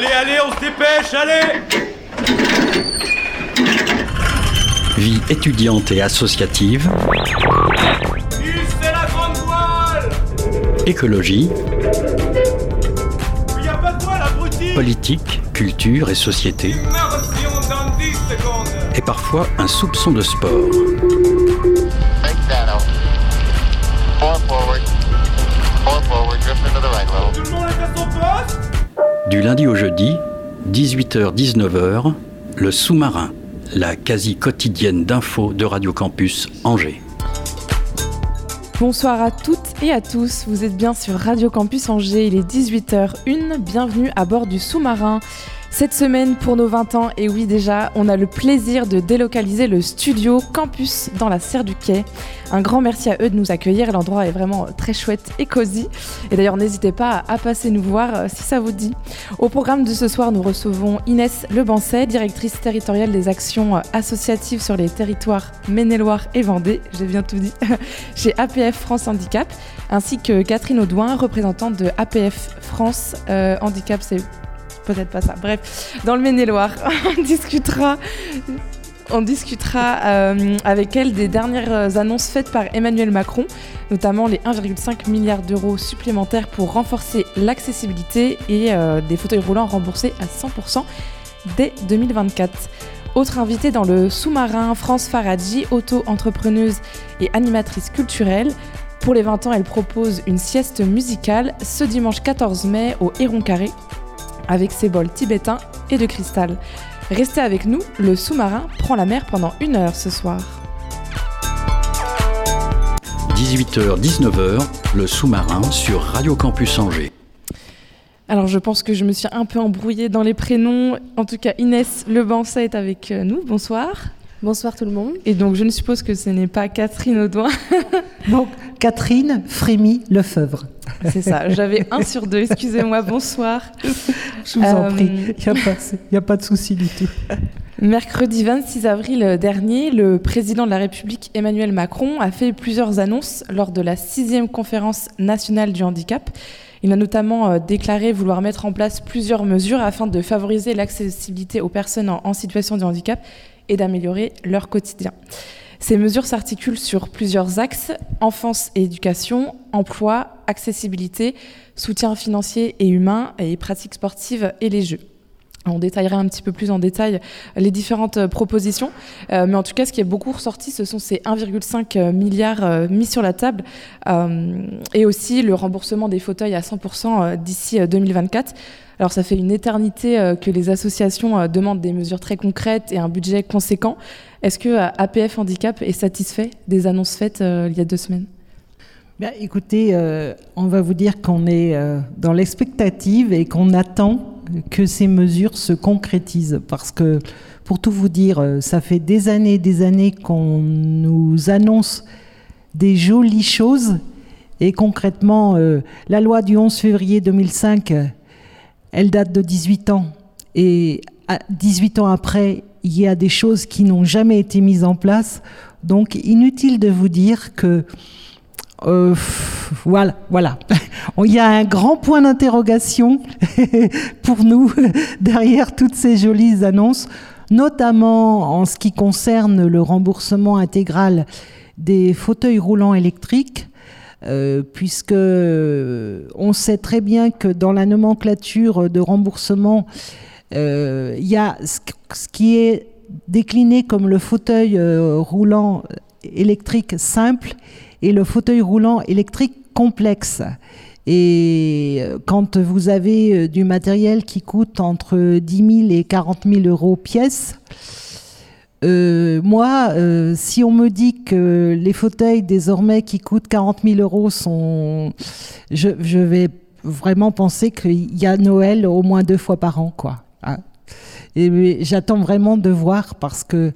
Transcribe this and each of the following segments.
Allez, allez, on se dépêche, allez Vie étudiante et associative. c'est la grande voile Écologie. Il a pas de voile, abruti Politique, culture et société. Immersion dans 10 secondes Et parfois un soupçon de sport. Lundi au jeudi, 18h-19h, le sous-marin, la quasi quotidienne d'infos de Radio Campus Angers. Bonsoir à toutes et à tous, vous êtes bien sur Radio Campus Angers, il est 18h01, bienvenue à bord du sous-marin. Cette semaine, pour nos 20 ans, et oui déjà, on a le plaisir de délocaliser le studio Campus dans la Serre du Quai. Un grand merci à eux de nous accueillir, l'endroit est vraiment très chouette et cosy. Et d'ailleurs, n'hésitez pas à passer nous voir euh, si ça vous dit. Au programme de ce soir, nous recevons Inès Lebancet, directrice territoriale des actions euh, associatives sur les territoires Maine-et-Loire et Vendée, j'ai bien tout dit, chez APF France Handicap, ainsi que Catherine Audouin, représentante de APF France euh, Handicap, c'est peut-être pas ça. Bref, dans le Maine-et-Loire, on discutera. On discutera euh, avec elle des dernières annonces faites par Emmanuel Macron, notamment les 1,5 milliard d'euros supplémentaires pour renforcer l'accessibilité et euh, des fauteuils roulants remboursés à 100% dès 2024. Autre invitée dans le sous-marin, France Faradji, auto-entrepreneuse et animatrice culturelle. Pour les 20 ans, elle propose une sieste musicale ce dimanche 14 mai au Héron Carré avec ses bols tibétains et de cristal. Restez avec nous, le sous-marin prend la mer pendant une heure ce soir. 18h-19h, le sous-marin sur Radio Campus Angers. Alors je pense que je me suis un peu embrouillée dans les prénoms. En tout cas, Inès Lebancet est avec euh, nous. Bonsoir. Bonsoir tout le monde. Et donc je ne suppose que ce n'est pas Catherine Audouin. Donc, Catherine Frémy Lefebvre. C'est ça, j'avais un sur deux, excusez-moi, bonsoir. Je vous en Euh, prie, il n'y a, pas- y a pas de souci du tout. Mercredi 26 avril dernier, le président de la République Emmanuel Macron a fait plusieurs annonces lors de la sixième conférence nationale du handicap. Il a notamment euh, déclaré vouloir mettre en place plusieurs mesures afin de favoriser l'accessibilité aux personnes en, en situation de handicap et d'améliorer leur quotidien. Ces mesures s'articulent sur plusieurs axes, enfance et éducation, emploi, accessibilité, soutien financier et humain et pratiques sportives et les jeux. On détaillera un petit peu plus en détail les différentes euh, propositions. Euh, mais en tout cas, ce qui est beaucoup ressorti, ce sont ces 1,5 milliards euh, mis sur la table euh, et aussi le remboursement des fauteuils à 100% euh, d'ici euh, 2024. Alors ça fait une éternité euh, que les associations euh, demandent des mesures très concrètes et un budget conséquent. Est-ce que euh, APF Handicap est satisfait des annonces faites euh, il y a deux semaines? Écoutez, euh, on va vous dire qu'on est euh, dans l'expectative et qu'on attend que ces mesures se concrétisent. Parce que, pour tout vous dire, euh, ça fait des années et des années qu'on nous annonce des jolies choses. Et concrètement, la loi du 11 février 2005, euh, elle date de 18 ans. Et à 18 ans après, il y a des choses qui n'ont jamais été mises en place. Donc, inutile de vous dire que euh, voilà, voilà. Il y a un grand point d'interrogation pour nous derrière toutes ces jolies annonces, notamment en ce qui concerne le remboursement intégral des fauteuils roulants électriques. euh, puisque euh, on sait très bien que dans la nomenclature de remboursement, il y a ce qui est décliné comme le fauteuil roulant électrique simple et le fauteuil roulant électrique complexe. Et euh, quand vous avez euh, du matériel qui coûte entre 10 000 et 40 000 euros pièce, euh, moi, si on me dit que les fauteuils désormais qui coûtent 40 000 euros sont, je, vais vraiment penser qu'il y a Noël au moins deux fois par an, quoi. hein. Et j'attends vraiment de voir parce que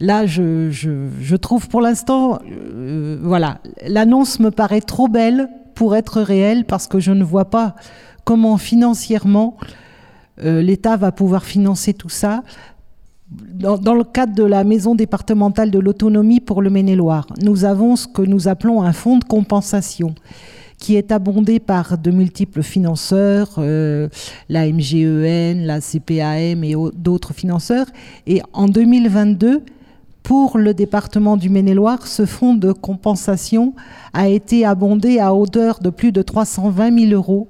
là, je, trouve pour l'instant, euh, voilà, l'annonce me paraît trop belle pour être réelle parce que je ne vois pas comment financièrement euh, l'État va pouvoir financer tout ça. Dans, dans le cadre de la maison départementale de l'autonomie pour le Maine-et-Loire, nous avons ce que nous appelons un fonds de compensation qui est abondé par de multiples financeurs, euh, la MGEN, la CPAM et d'autres financeurs. Et en 2022, pour le département du Maine-et-Loire, ce fonds de compensation a été abondé à hauteur de plus de 320 000 euros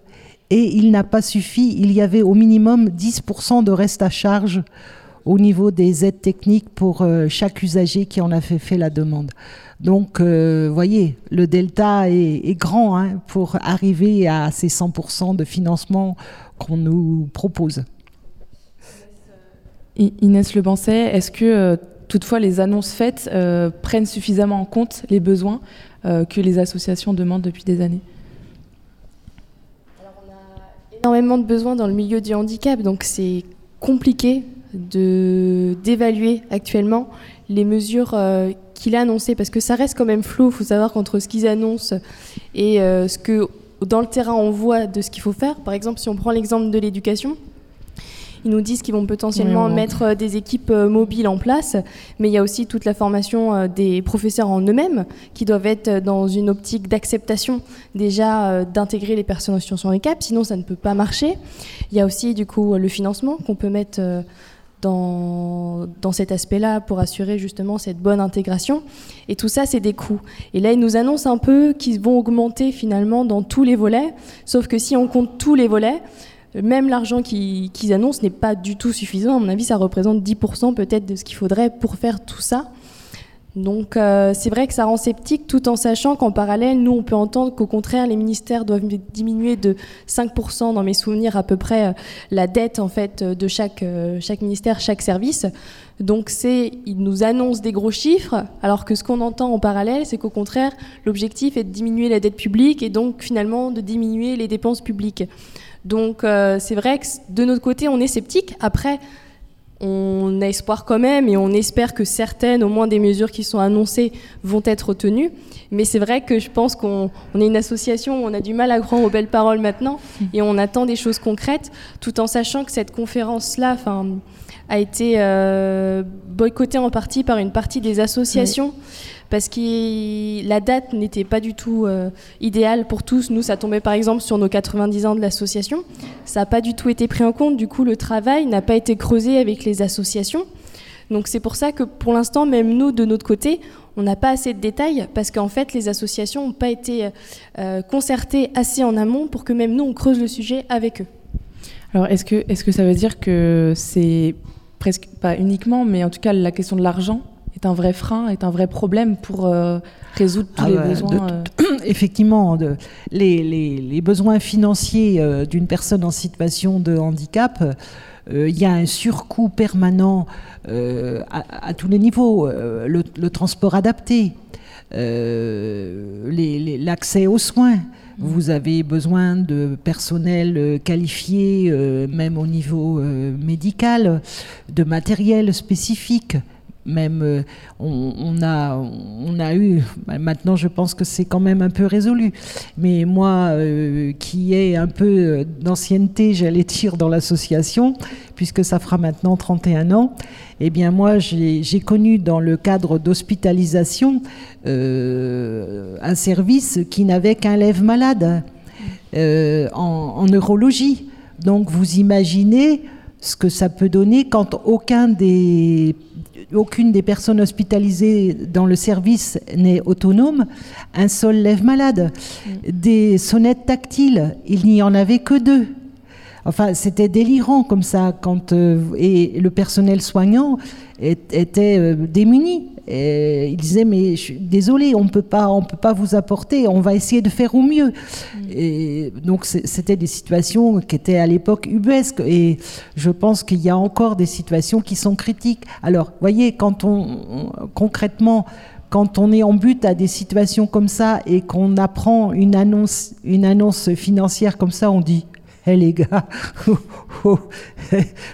et il n'a pas suffi. Il y avait au minimum 10% de reste à charge au niveau des aides techniques pour euh, chaque usager qui en a fait, la demande. Donc, euh, voyez, le delta est, grand hein, pour arriver à ces 100% de financement qu'on nous propose. Inès Le est-ce que euh, toutefois les annonces faites prennent suffisamment en compte les besoins que les associations demandent depuis des années énormément de besoins dans le milieu du handicap, donc c'est compliqué d'évaluer actuellement les mesures euh, qu'il a annoncées, parce que ça reste quand même flou. Il faut savoir qu'entre ce qu'ils annoncent et euh, ce que dans le terrain on voit de ce qu'il faut faire. Par exemple, si on prend l'exemple de l'éducation, ils nous disent qu'ils vont potentiellement mettre euh, des équipes euh, mobiles en place, mais il y a aussi toute la formation euh, des professeurs en eux-mêmes qui doivent être dans une optique d'acceptation déjà d'intégrer les personnes en situation de handicap, sinon ça ne peut pas marcher. Il y a aussi du coup le financement qu'on peut mettre dans, dans cet aspect-là pour assurer justement cette bonne intégration. Et tout ça, c'est des coûts. Et là, ils nous annoncent un peu qu'ils vont augmenter finalement dans tous les volets, sauf que si on compte tous les volets, même l'argent qu'ils annoncent n'est pas du tout suffisant. À mon avis, ça représente 10% peut-être de ce qu'il faudrait pour faire tout ça. Donc euh, c'est vrai que ça rend sceptique tout en sachant qu'en parallèle, nous, on peut entendre qu'au contraire, les ministères doivent diminuer de 5% dans mes souvenirs à peu près euh, la dette en fait de chaque, euh, chaque ministère, chaque service. Donc c'est, ils nous annoncent des gros chiffres, alors que ce qu'on entend en parallèle, c'est qu'au contraire, l'objectif est de diminuer la dette publique et donc finalement de diminuer les dépenses publiques. Donc euh, c'est vrai que de notre côté, on est sceptique. Après, on a espoir quand même et on espère que certaines, au moins des mesures qui sont annoncées, vont être retenues. Mais c'est vrai que je pense qu'on est une association où on a du mal à croire aux belles paroles maintenant mmh. et on attend des choses concrètes, tout en sachant que cette conférence-là a été euh, boycottée en partie par une partie des associations parce que la date n'était pas du tout euh, idéale pour tous. Nous, ça tombait par exemple sur nos 90 ans de l'association. Ça n'a pas du tout été pris en compte. Du coup, le travail n'a pas été creusé avec les associations. Donc c'est pour ça que pour l'instant, même nous, de notre côté, on n'a pas assez de détails parce qu'en fait, les associations n'ont pas été euh, concertées assez en amont pour que même nous, on creuse le sujet avec eux. Alors, est-ce que, est -ce que ça veut dire que c'est presque, pas uniquement, mais en tout cas, la question de l'argent est un vrai frein, est un vrai problème pour euh, résoudre tous ah les besoins. Euh. effectivement, de, les, les, besoins financiers euh, d'une personne en situation de handicap, il y a un surcoût permanent à, tous les niveaux. Le, le, transport adapté, l'accès aux soins. Vous avez besoin de personnel qualifié, même au niveau médical, de matériel spécifique même euh, on, a, on a eu, bah, maintenant je pense que c'est quand même un peu résolu, mais moi euh, qui ai un peu euh, d'ancienneté, j'allais dire, dans l'association, puisque ça fera maintenant 31 ans, eh bien moi j'ai connu dans le cadre d'hospitalisation un service qui n'avait qu'un lève malade en, en neurologie. Donc vous imaginez ce que ça peut donner quand aucune des personnes hospitalisées dans le service n'est autonome, un seul lève malade. Des sonnettes tactiles, il n'y en avait que deux. Enfin, c'était délirant comme ça, quand, euh, et le personnel soignant était euh, démuni. Et il disait mais je suis désolé, on peut pas, on peut pas vous apporter. On va essayer de faire au mieux. Mm. Et donc c'était des situations qui étaient à l'époque ubuesques. Et je pense qu'il y a encore des situations qui sont critiques. Alors, voyez, quand on, concrètement quand on est en but à des situations comme ça et qu'on apprend une annonce, une annonce financière comme ça, on dit Hé les gars, oh, oh,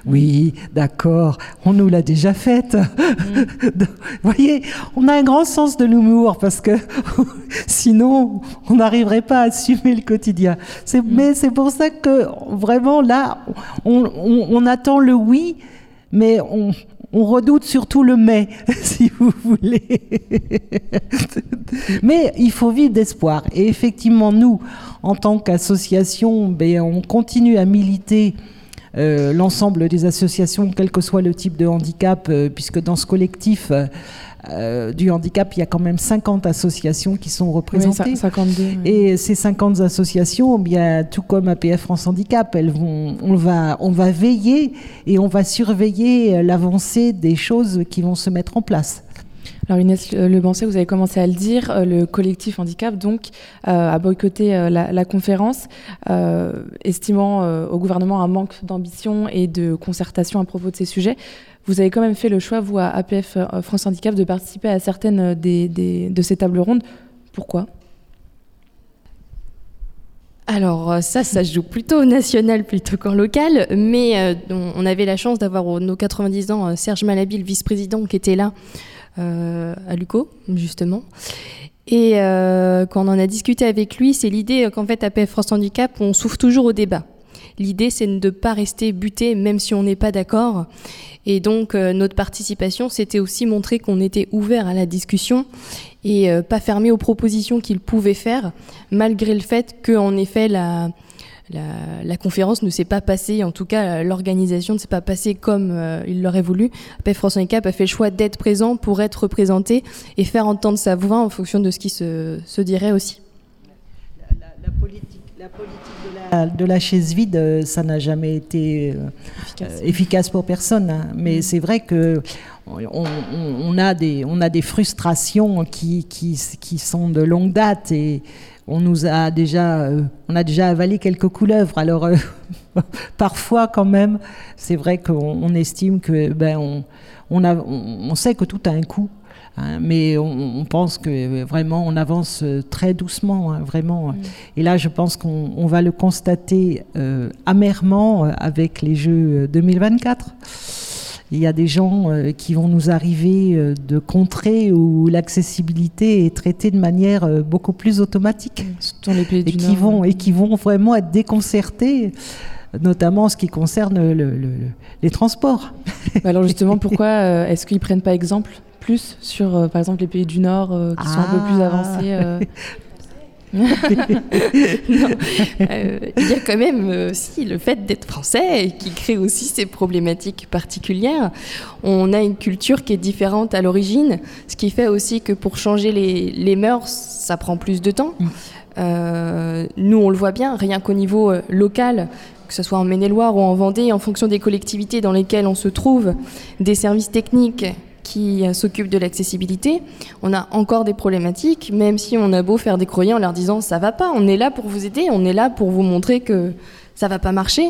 oui, d'accord, on nous l'a déjà faite. Mm. Vous voyez, on a un grand sens de l'humour parce que sinon, on n'arriverait pas à assumer le quotidien. Mm. Mais c'est pour ça que vraiment là, on, attend le oui, mais on, on redoute surtout le mai, si vous voulez. Mais il faut vivre d'espoir. Et effectivement, nous, en tant qu'association, ben, on continue à militer euh, l'ensemble des associations, quel que soit le type de handicap, euh, puisque dans ce collectif euh, du handicap, il y a quand même 50 associations qui sont représentées. Oui, 52. oui. Et ces 50 associations, eh bien, tout comme APF France Handicap, elles vont, on, va, on va veiller et on va surveiller l'avancée des choses qui vont se mettre en place. Alors Inès Lebancet, vous avez commencé à le dire, euh, le collectif handicap donc euh, a boycotté euh, la, conférence, euh, estimant euh, au gouvernement un manque d'ambition et de concertation à propos de ces sujets. Vous avez quand même fait le choix, vous, à APF euh, France Handicap, de participer à certaines euh, des, de ces tables rondes. Pourquoi? Alors euh, ça, ça se joue plutôt au national plutôt qu'en local, mais euh, on avait la chance d'avoir nos 90 ans euh, Serge Malaby, le vice-président, qui était là euh, à Luco, justement. Et euh, quand on en a discuté avec lui, c'est l'idée euh, qu'en fait, à PF France Handicap, on s'ouvre toujours au débat. L'idée, c'est de ne pas rester buté, même si on n'est pas d'accord. Et donc, euh, notre participation, c'était aussi montrer qu'on était ouvert à la discussion et euh, pas fermé aux propositions qu'il pouvait faire, malgré le fait que, en effet, la, la, la conférence ne s'est pas passée, en tout cas, l'organisation ne s'est pas passée comme euh, il l'aurait voulu. APF France Handicap a fait le choix d'être présent pour être représenté et faire entendre sa voix en fonction de ce qui se, se dirait aussi. La, politique, la politique de, la, de la chaise vide, euh, ça n'a jamais été euh, Efficace. efficace pour personne. hein. Mais c'est vrai que on, on- on a des, on a des frustrations qui, qui, qui sont de longue date et on nous a déjà, euh, on a déjà avalé quelques couleuvres. Alors euh, parfois quand même, c'est vrai qu'on on estime que ben on, on, a, on, on sait que tout a un coût. hein, mais on, pense que euh, vraiment on avance très doucement, hein, vraiment. Et là, je pense qu'on on va le constater euh, amèrement avec les Jeux euh, 2024. Il y a des gens euh, qui vont nous arriver euh, de contrées où l'accessibilité est traitée de manière euh, beaucoup plus automatique Dans les pays et du qui Nord. vont et qui vont vraiment être déconcertés, notamment en ce qui concerne le- le- le- les transports. Alors justement, pourquoi euh, est-ce qu'ils prennent pas exemple plus sur, euh, par exemple, les pays du Nord euh, qui sont un peu plus Ah. avancés Non, euh, il y a quand même euh, aussi le fait d'être français qui crée aussi ces problématiques particulières. On a une culture qui est différente à l'origine, ce qui fait aussi que pour changer les, les mœurs, ça prend plus de temps. Euh, nous, on le voit bien, rien qu'au niveau local, que ce soit en Maine-et-Loire ou en Vendée, en fonction des collectivités dans lesquelles on se trouve, des services techniques qui euh, s'occupent de l'accessibilité, on a encore des problématiques, même si on a beau faire des courriers en leur disant ça va pas, on est là pour vous aider, on est là pour vous montrer que ça va pas marcher,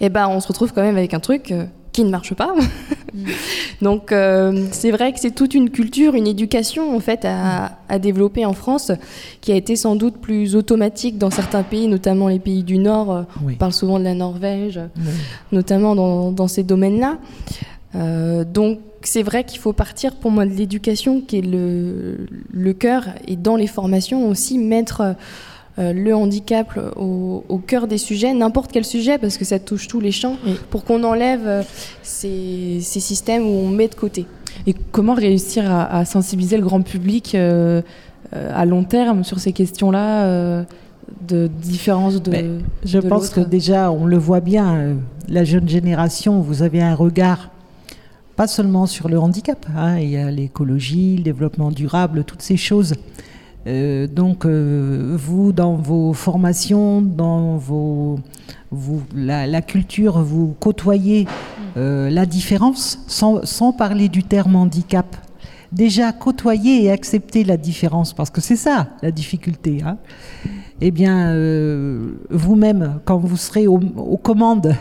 et ben on se retrouve quand même avec un truc euh, qui ne marche pas. Donc euh, c'est vrai que c'est toute une culture, une éducation en fait à, à développer en France, qui a été sans doute plus automatique dans certains pays, notamment les pays du Nord. Oui. On parle souvent de la Norvège, Oui. notamment dans, dans ces domaines-là. Euh, donc c'est vrai qu'il faut partir pour moi de l'éducation qui est le, le cœur et dans les formations aussi mettre euh, le handicap au, au cœur des sujets, n'importe quel sujet parce que ça touche tous les champs, Oui. pour qu'on enlève euh, ces, ces systèmes où on met de côté. Et comment réussir à, à sensibiliser le grand public euh, euh, à long terme sur ces questions-là euh, de différence de. Mais Je de pense que déjà, on le voit bien, la jeune génération, vous avez un regard pas seulement sur le handicap, hein, il y a l'écologie, le développement durable, toutes ces choses. Euh, donc, euh, vous, dans vos formations, dans vos, la, culture, vous côtoyez euh, la différence, sans, sans parler du terme handicap. Déjà, côtoyer et accepter la différence, parce que c'est ça la difficulté. Hein. Eh bien, vous-même, quand vous serez aux commandes,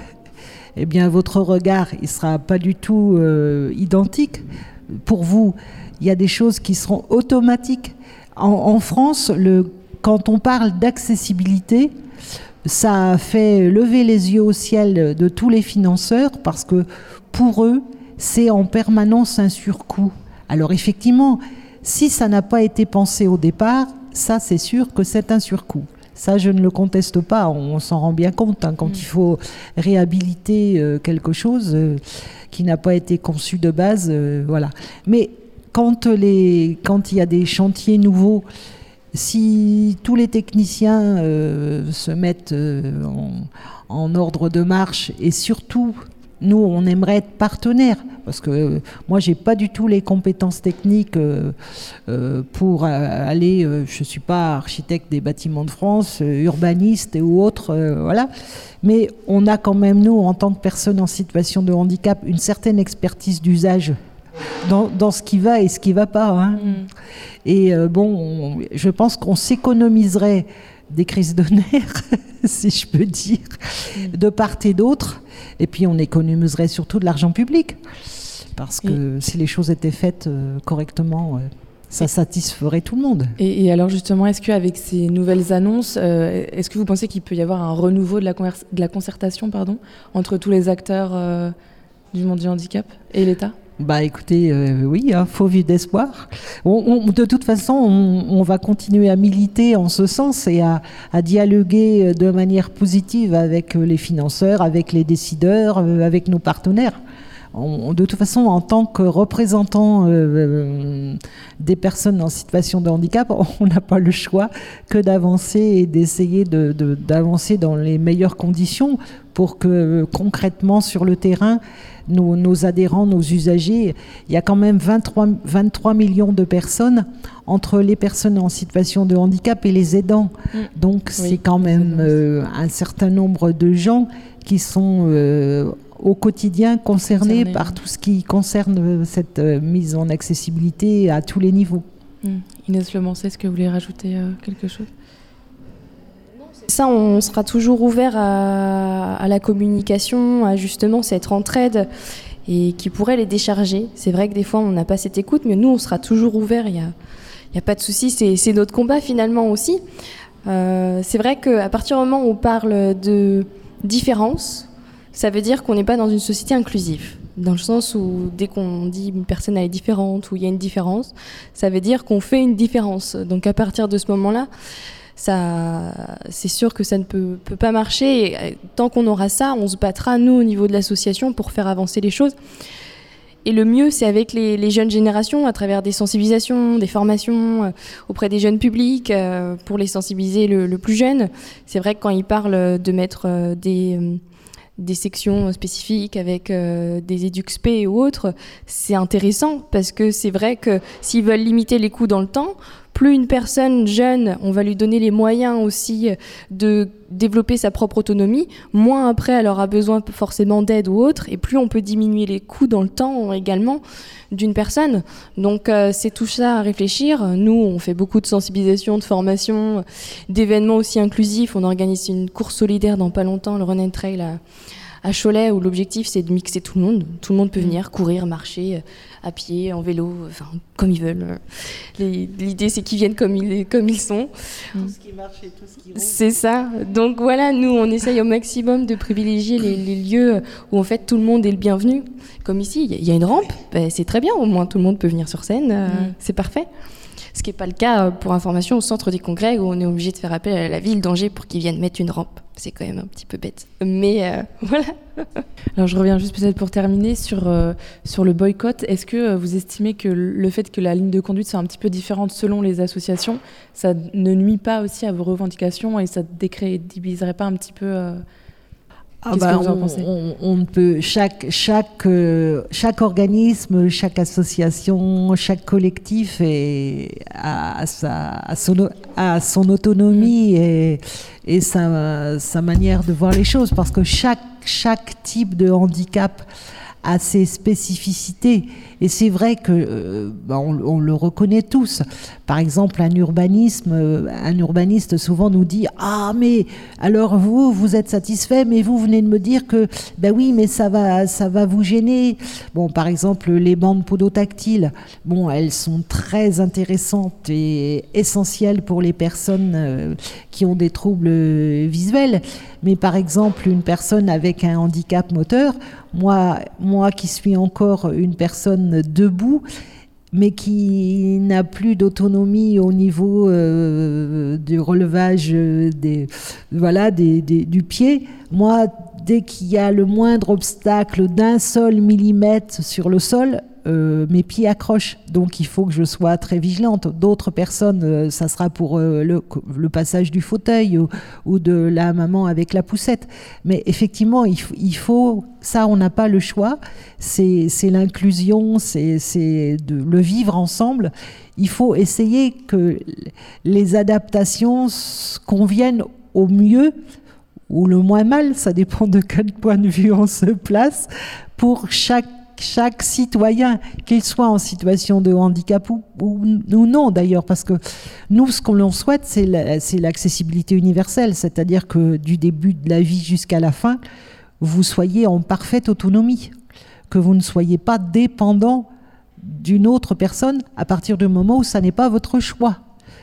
eh bien, votre regard, il sera pas du tout euh, identique. Pour vous, il y a des choses qui seront automatiques. En, France, quand on parle d'accessibilité, ça fait lever les yeux au ciel de tous les financeurs parce que pour eux, c'est en permanence un surcoût. Alors effectivement, si ça n'a pas été pensé au départ, ça c'est sûr que c'est un surcoût. Ça, je ne le conteste pas. On s'en rend bien compte hein, quand Mm. il faut réhabiliter euh, quelque chose euh, qui n'a pas été conçu de base. euh, voilà. Mais quand les, quand il y a des chantiers nouveaux, si tous les techniciens se mettent en, en ordre de marche et surtout nous on aimerait être partenaires parce que euh, moi j'ai pas du tout les compétences techniques euh, euh, pour euh, aller je suis pas architecte des bâtiments de France urbaniste et ou autre voilà mais on a quand même nous en tant que personnes en situation de handicap une certaine expertise d'usage dans, dans ce qui va et ce qui va pas hein. Mm. Et bon, on- je pense qu'on s'économiserait des crises de nerfs, si je peux dire, de part et d'autre. Et puis on économiserait surtout de l'argent public. Parce que si les choses étaient faites euh, correctement, euh, ça satisferait tout le monde. Et, et alors justement, est-ce qu'avec ces nouvelles annonces, euh, est-ce que vous pensez qu'il peut y avoir un renouveau de la, convers- de la concertation pardon, entre tous les acteurs euh, du monde du handicap et l'État? Bah écoutez, euh, oui, hein, faut vivre d'espoir. De toute façon, on, va continuer à militer en ce sens et à, à dialoguer euh, de manière positive avec euh, les financeurs, avec les décideurs, avec nos partenaires. On- de toute façon, en tant que représentant euh, euh, des personnes en situation de handicap, on n'a pas le choix que d'avancer et d'essayer de- de- d'avancer dans les meilleures conditions pour que euh, concrètement sur le terrain, nos, nos adhérents, nos usagers, il y a quand même 23, 23 millions de personnes entre les personnes en situation de handicap et les aidants. Mm. Donc Oui, c'est quand même euh, un certain nombre de gens qui sont euh, au quotidien concernés Concernés, par tout ce qui concerne euh, cette euh, mise en accessibilité à tous les niveaux. Mm. Inès Le est-ce que vous voulez rajouter euh, quelque chose? Ça, on sera toujours ouvert à, à la communication, à justement cette entraide et qui pourrait les décharger. C'est vrai que des fois, on n'a pas cette écoute, mais nous, on sera toujours ouvert. Il n'y a, il y a pas de souci. C'est c'est notre combat finalement aussi. Euh, c'est vrai qu'à partir du moment où on parle de différence, ça veut dire qu'on n'est pas dans une société inclusive. Dans le sens où dès qu'on dit une personne elle est différente ou il y a une différence, ça veut dire qu'on fait une différence. Donc à partir de ce moment-là, c'est sûr que ça ne peut, pas marcher. Euh, tant qu'on aura ça, on se battra, nous, au niveau de l'association, pour faire avancer les choses. Et le mieux, c'est avec les, jeunes générations, à travers des sensibilisations, des formations euh, auprès des jeunes publics, euh, pour les sensibiliser le, plus jeune. C'est vrai que quand ils parlent de mettre des, des sections spécifiques avec euh, des éduxp ou autres, c'est intéressant parce que c'est vrai que s'ils veulent limiter les coûts dans le temps, plus une personne jeune, on va lui donner les moyens aussi de développer sa propre autonomie, moins après elle aura besoin forcément d'aide ou autre, et plus on peut diminuer les coûts dans le temps également d'une personne. Donc euh, c'est tout ça à réfléchir. Nous, on fait beaucoup de sensibilisation, de formation, d'événements aussi inclusifs. On organise une course solidaire dans pas longtemps, le Run and Trail à Cholet, où l'objectif c'est de mixer tout le monde. Tout le monde peut venir courir, marcher, à pied, en vélo, enfin comme ils veulent. L'idée c'est qu'ils viennent comme ils, comme ils sont. Tout ce qui marche et tout ce qui C'est ça. Donc voilà, nous, on essaye au maximum de privilégier les, les lieux où en fait tout le monde est le bienvenu. Comme ici, il y a- il y, a une rampe, ben, c'est très bien, au moins tout le monde peut venir sur scène, euh, Mm. c'est parfait. Ce qui n'est pas le cas euh, pour information au centre des congrès où on est obligé de faire appel à la ville d'Angers pour qu'ils viennent mettre une rampe. C'est quand même un petit peu bête. Mais euh, voilà. Alors je reviens juste peut-être pour terminer sur, euh, sur le boycott. Est-ce que vous estimez que le fait que la ligne de conduite soit un petit peu différente selon les associations, ça ne nuit pas aussi à vos revendications et ça décrédibiliserait pas un petit peu Ah Qu'est-ce bah, que vous en on, pensez? on- on ne peut chaque chaque euh, chaque organisme, chaque association, chaque collectif est, a, a sa, a son, a son autonomie et, et sa, sa manière de voir les choses. Parce que chaque chaque type de handicap a ses spécificités et c'est vrai que euh, bah, on, le reconnaît tous. Par exemple, un urbanisme, euh, un urbaniste souvent nous dit ah mais alors vous vous êtes satisfait mais vous venez de me dire que ben oui mais ça va ça va vous gêner. Bon par exemple les bandes podotactiles, bon elles sont très intéressantes et essentielles pour les personnes euh, qui ont des troubles visuels. Mais par exemple une personne avec un handicap moteur, moi moi qui suis encore une personne debout mais qui n'a plus d'autonomie au niveau euh, du relevage des, voilà, des- du pied, moi, dès qu'il y a le moindre obstacle d'un seul millimètre sur le sol, euh, mes pieds accrochent. Donc il faut que je sois très vigilante. D'autres personnes, euh, ça sera pour euh, le, passage du fauteuil ou, de la maman avec la poussette. Mais effectivement, il, il faut, ça on n'a pas le choix, c'est l'inclusion, c'est le vivre ensemble. Il faut essayer que les adaptations conviennent au mieux ou le moins mal, ça dépend de quel point de vue on se place, pour chaque, chaque citoyen, qu'il soit en situation de handicap ou, non d'ailleurs, parce que nous, ce qu'on souhaite, c'est l'accessibilité universelle, c'est-à-dire que du début de la vie jusqu'à la fin, vous soyez en parfaite autonomie, que vous ne soyez pas dépendant d'une autre personne à partir du moment où ça n'est pas votre choix.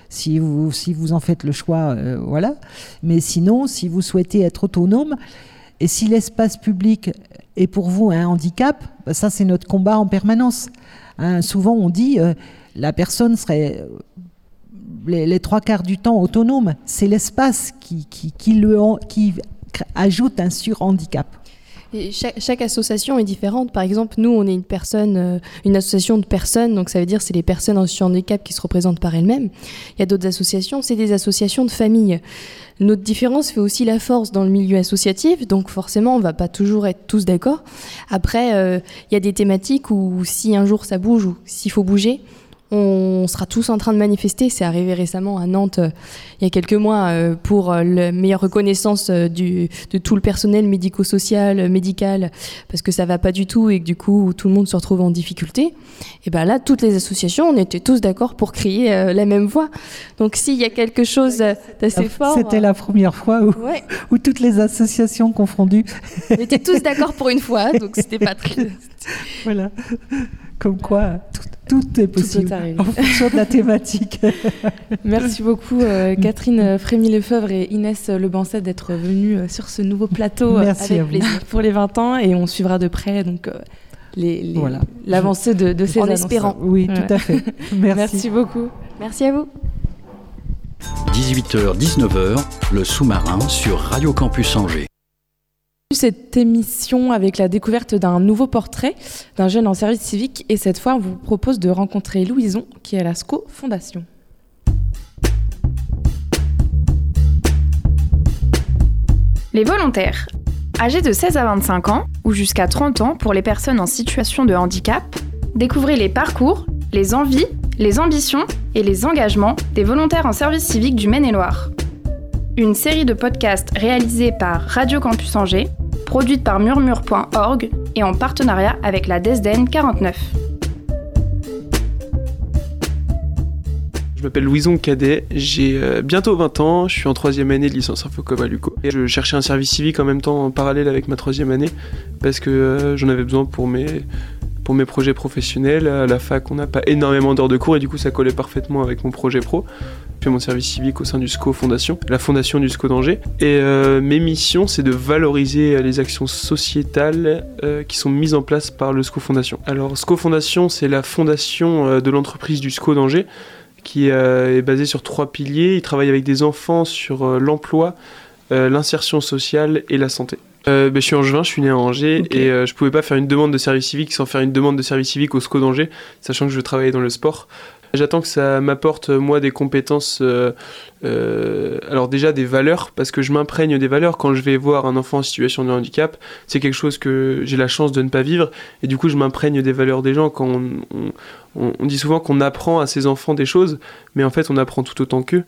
Si vous, si vous en faites le choix, euh, voilà. Mais sinon, si vous souhaitez être autonome, et si l'espace public est pour vous un handicap, bah, ça c'est notre combat en permanence. Hein, souvent on dit euh, la personne serait euh, les, trois quarts du temps autonome. C'est l'espace qui, qui, ajoute un surhandicap. Chaque association est différente. Par exemple, nous, on est une personne, euh, une association de personnes, donc ça veut dire c'est les personnes en situation de handicap qui se représentent par elles-mêmes. Il y a d'autres associations, c'est des associations de famille. Notre différence fait aussi la force dans le milieu associatif, donc forcément, on va pas toujours être tous d'accord. Après, euh, il y a des thématiques où si un jour ça bouge ou s'il faut bouger, on sera tous en train de manifester. C'est arrivé récemment à Nantes euh, il y a quelques mois euh, pour euh, la meilleure reconnaissance du, de tout le personnel médico-social, médical, parce que ça va pas du tout et que du coup tout le monde se retrouve en difficulté. Et ben là, toutes les associations, on était tous d'accord pour crier la même voix. Donc s'il y a quelque chose d'assez fort, C'était la première fois où, ouais, où toutes les associations confondues, on était tous d'accord pour une fois, donc c'était pas très. voilà. Comme quoi, tout, tout est possible en fonction de la thématique. Merci beaucoup euh, Catherine Frémy-Lefebvre et Inès Lebancet d'être venues euh, sur ce nouveau plateau euh, Merci avec plaisir pour les 20 ans et on suivra de près donc euh, les- les- Voilà. l'avancée de, de ces En annonces. espérant. Oui, Ouais. tout à fait. Merci. Merci beaucoup. Merci à vous. 18h-19h, le sous-marin sur Radio Campus Angers. Cette émission avec la découverte d'un nouveau portrait d'un jeune en service civique et cette fois on vous propose de rencontrer Louison qui est à la SCO Fondation. Les volontaires. Âgés de 16 à 25 ans ou jusqu'à 30 ans pour les personnes en situation de handicap, découvrez les parcours, les envies, les ambitions et les engagements des volontaires en service civique du Maine-et-Loire. Une série de podcasts réalisés par Radio Campus Angers, produite par murmure.org et en partenariat avec la DESDEN 49. Je m'appelle Louison Cadet, j'ai euh, bientôt 20 ans, je suis en troisième année de licence info Coma Luco. Et je cherchais un service civique en même temps en parallèle avec ma troisième année parce que euh, j'en avais besoin pour mes, pour mes projets professionnels. À la fac, on n'a pas énormément d'heures de cours et du coup ça collait parfaitement avec mon projet pro. Puis mon service civique au sein du SCO Fondation, la fondation du SCO d'Angers. Et euh, mes missions, c'est de valoriser euh, les actions sociétales euh, qui sont mises en place par le SCO Fondation. Alors SCO Fondation, c'est la fondation de l'entreprise du SCO d'Angers qui est basé sur trois piliers. Il travaille avec des enfants sur l'emploi, l'insertion sociale et la santé. Euh, ben, je suis angevin, je suis né à Angers et euh, je pouvais pas faire une demande de service civique sans faire une demande de service civique au SCO d'Angers, sachant que je travaillais dans le sport. J'attends que ça m'apporte moi des compétences, euh, euh, alors déjà des valeurs, parce que je m'imprègne des valeurs quand je vais voir un enfant en situation de handicap. C'est quelque chose que j'ai la chance de ne pas vivre, et du coup je m'imprègne des valeurs des gens. Quand on- on- on dit souvent qu'on apprend à ses enfants des choses, mais en fait on apprend tout autant qu'eux.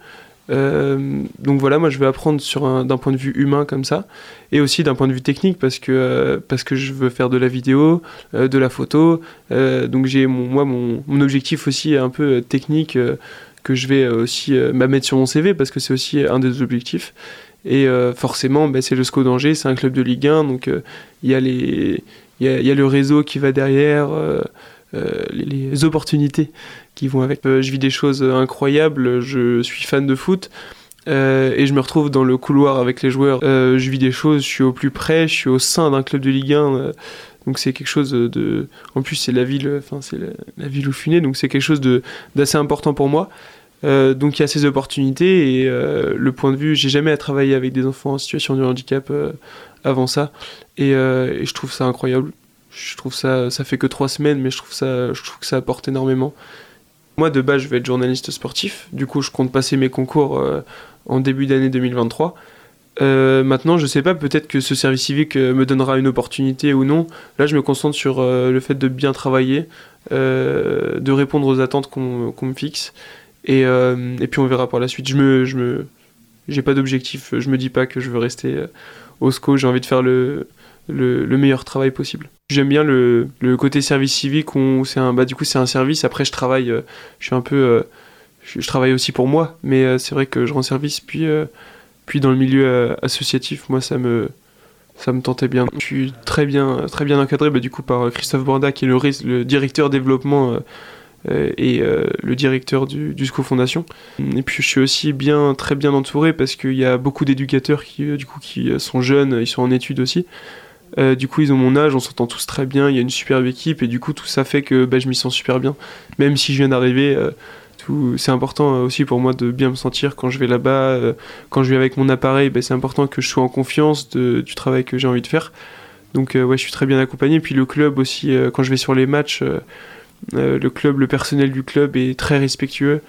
Euh, donc voilà, moi je veux apprendre sur un- d'un point de vue humain comme ça, et aussi d'un point de vue technique parce que euh, parce que je veux faire de la vidéo, euh, de la photo. donc j'ai mon moi mon, objectif aussi un peu technique que je vais aussi euh, bah, sur mon CV parce que c'est aussi un des objectifs. Et forcément, bah, c'est le SCO d'Angers, c'est un club de Ligue 1, donc il y a y a, le réseau qui va derrière. les opportunités qui vont avec. Euh, je vis des choses incroyables, je suis fan de foot. euh, et je me retrouve dans le couloir avec les joueurs. Euh, je vis des choses, je suis au plus près, je suis au sein d'un club de Ligue 1. euh, Donc c'est quelque chose de. En plus, c'est la ville, enfin c'est la, ville où je suis né, donc c'est quelque chose d'assez important pour moi. Euh, donc il y a ces opportunités et euh, le point de vue, j'ai jamais à travailler avec des enfants en situation de handicap euh, avant ça et, euh, et je trouve ça incroyable. Je trouve ça, ça fait que trois semaines, mais je trouve ça, je trouve que ça apporte énormément. Moi de base, je vais être journaliste sportif. Du coup, je compte passer mes concours euh, en début d'année 2023. Euh, maintenant, je sais pas, peut-être que ce service civique euh, me donnera une opportunité ou non. Là, je me concentre sur le fait de bien travailler, de répondre aux attentes qu'on me fixe. Et, et puis on verra par la suite. Je me, je me, j'ai pas d'objectif. Je me dis pas que je veux rester au SCO. J'ai envie de faire le, le, le meilleur travail possible. J'aime bien le, le côté service civique c'est un, bah du coup c'est un service. Après je travaille, euh, je suis un peu, euh, je, travaille aussi pour moi, mais euh, c'est vrai que je rends service. Puis, puis dans le milieu associatif, moi ça me, ça me tentait bien. Je suis très bien, très bien encadré bah, du coup par Christophe Borda qui est le, directeur développement et le directeur du, du SCO Fondation. Et puis je suis aussi bien, très bien entouré parce qu'il y a beaucoup d'éducateurs qui, du coup, qui sont jeunes, ils sont en études aussi. Euh, du coup, ils ont mon âge, on s'entend tous très bien, il y a une superbe équipe et du coup, tout ça fait que bah, je m'y sens super bien. Même si je viens d'arriver, euh, c'est important euh, aussi pour moi de bien me sentir quand je vais là-bas, quand je vais avec mon appareil, bah, c'est important que je sois en confiance du travail que j'ai envie de faire. Donc, ouais, je suis très bien accompagné. Puis le club aussi, quand je vais sur les matchs, le club, le personnel du club est très respectueux.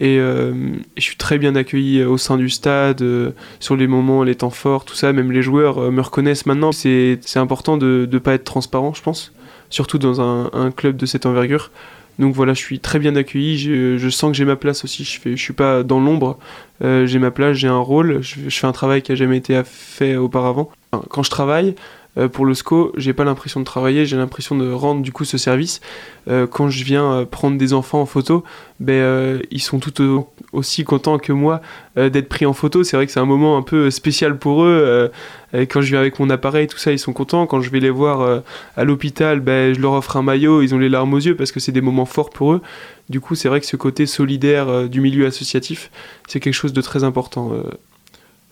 Et, euh, et je suis très bien accueilli euh, au sein du stade, euh, sur les moments, les temps forts, tout ça. Même les joueurs me reconnaissent maintenant. C'est important de ne pas être transparent, je pense. Surtout dans un, club de cette envergure. Donc voilà, je suis très bien accueilli. Je, sens que j'ai ma place aussi. Je ne suis pas dans l'ombre. J'ai ma place, j'ai un rôle. Je, fais un travail qui a jamais été fait auparavant. Quand je travaille, euh, pour le SCO, j'ai pas l'impression de travailler, j'ai l'impression de rendre du coup ce service. Euh, quand je viens euh, prendre des enfants en photo, ben, ils sont tout au- aussi contents que moi d'être pris en photo. C'est vrai que c'est un moment un peu spécial pour eux. quand je viens avec mon appareil, tout ça, ils sont contents. Quand je vais les voir à l'hôpital, ben, je leur offre un maillot, ils ont les larmes aux yeux parce que c'est des moments forts pour eux. Du coup, c'est vrai que ce côté solidaire du milieu associatif, c'est quelque chose de très important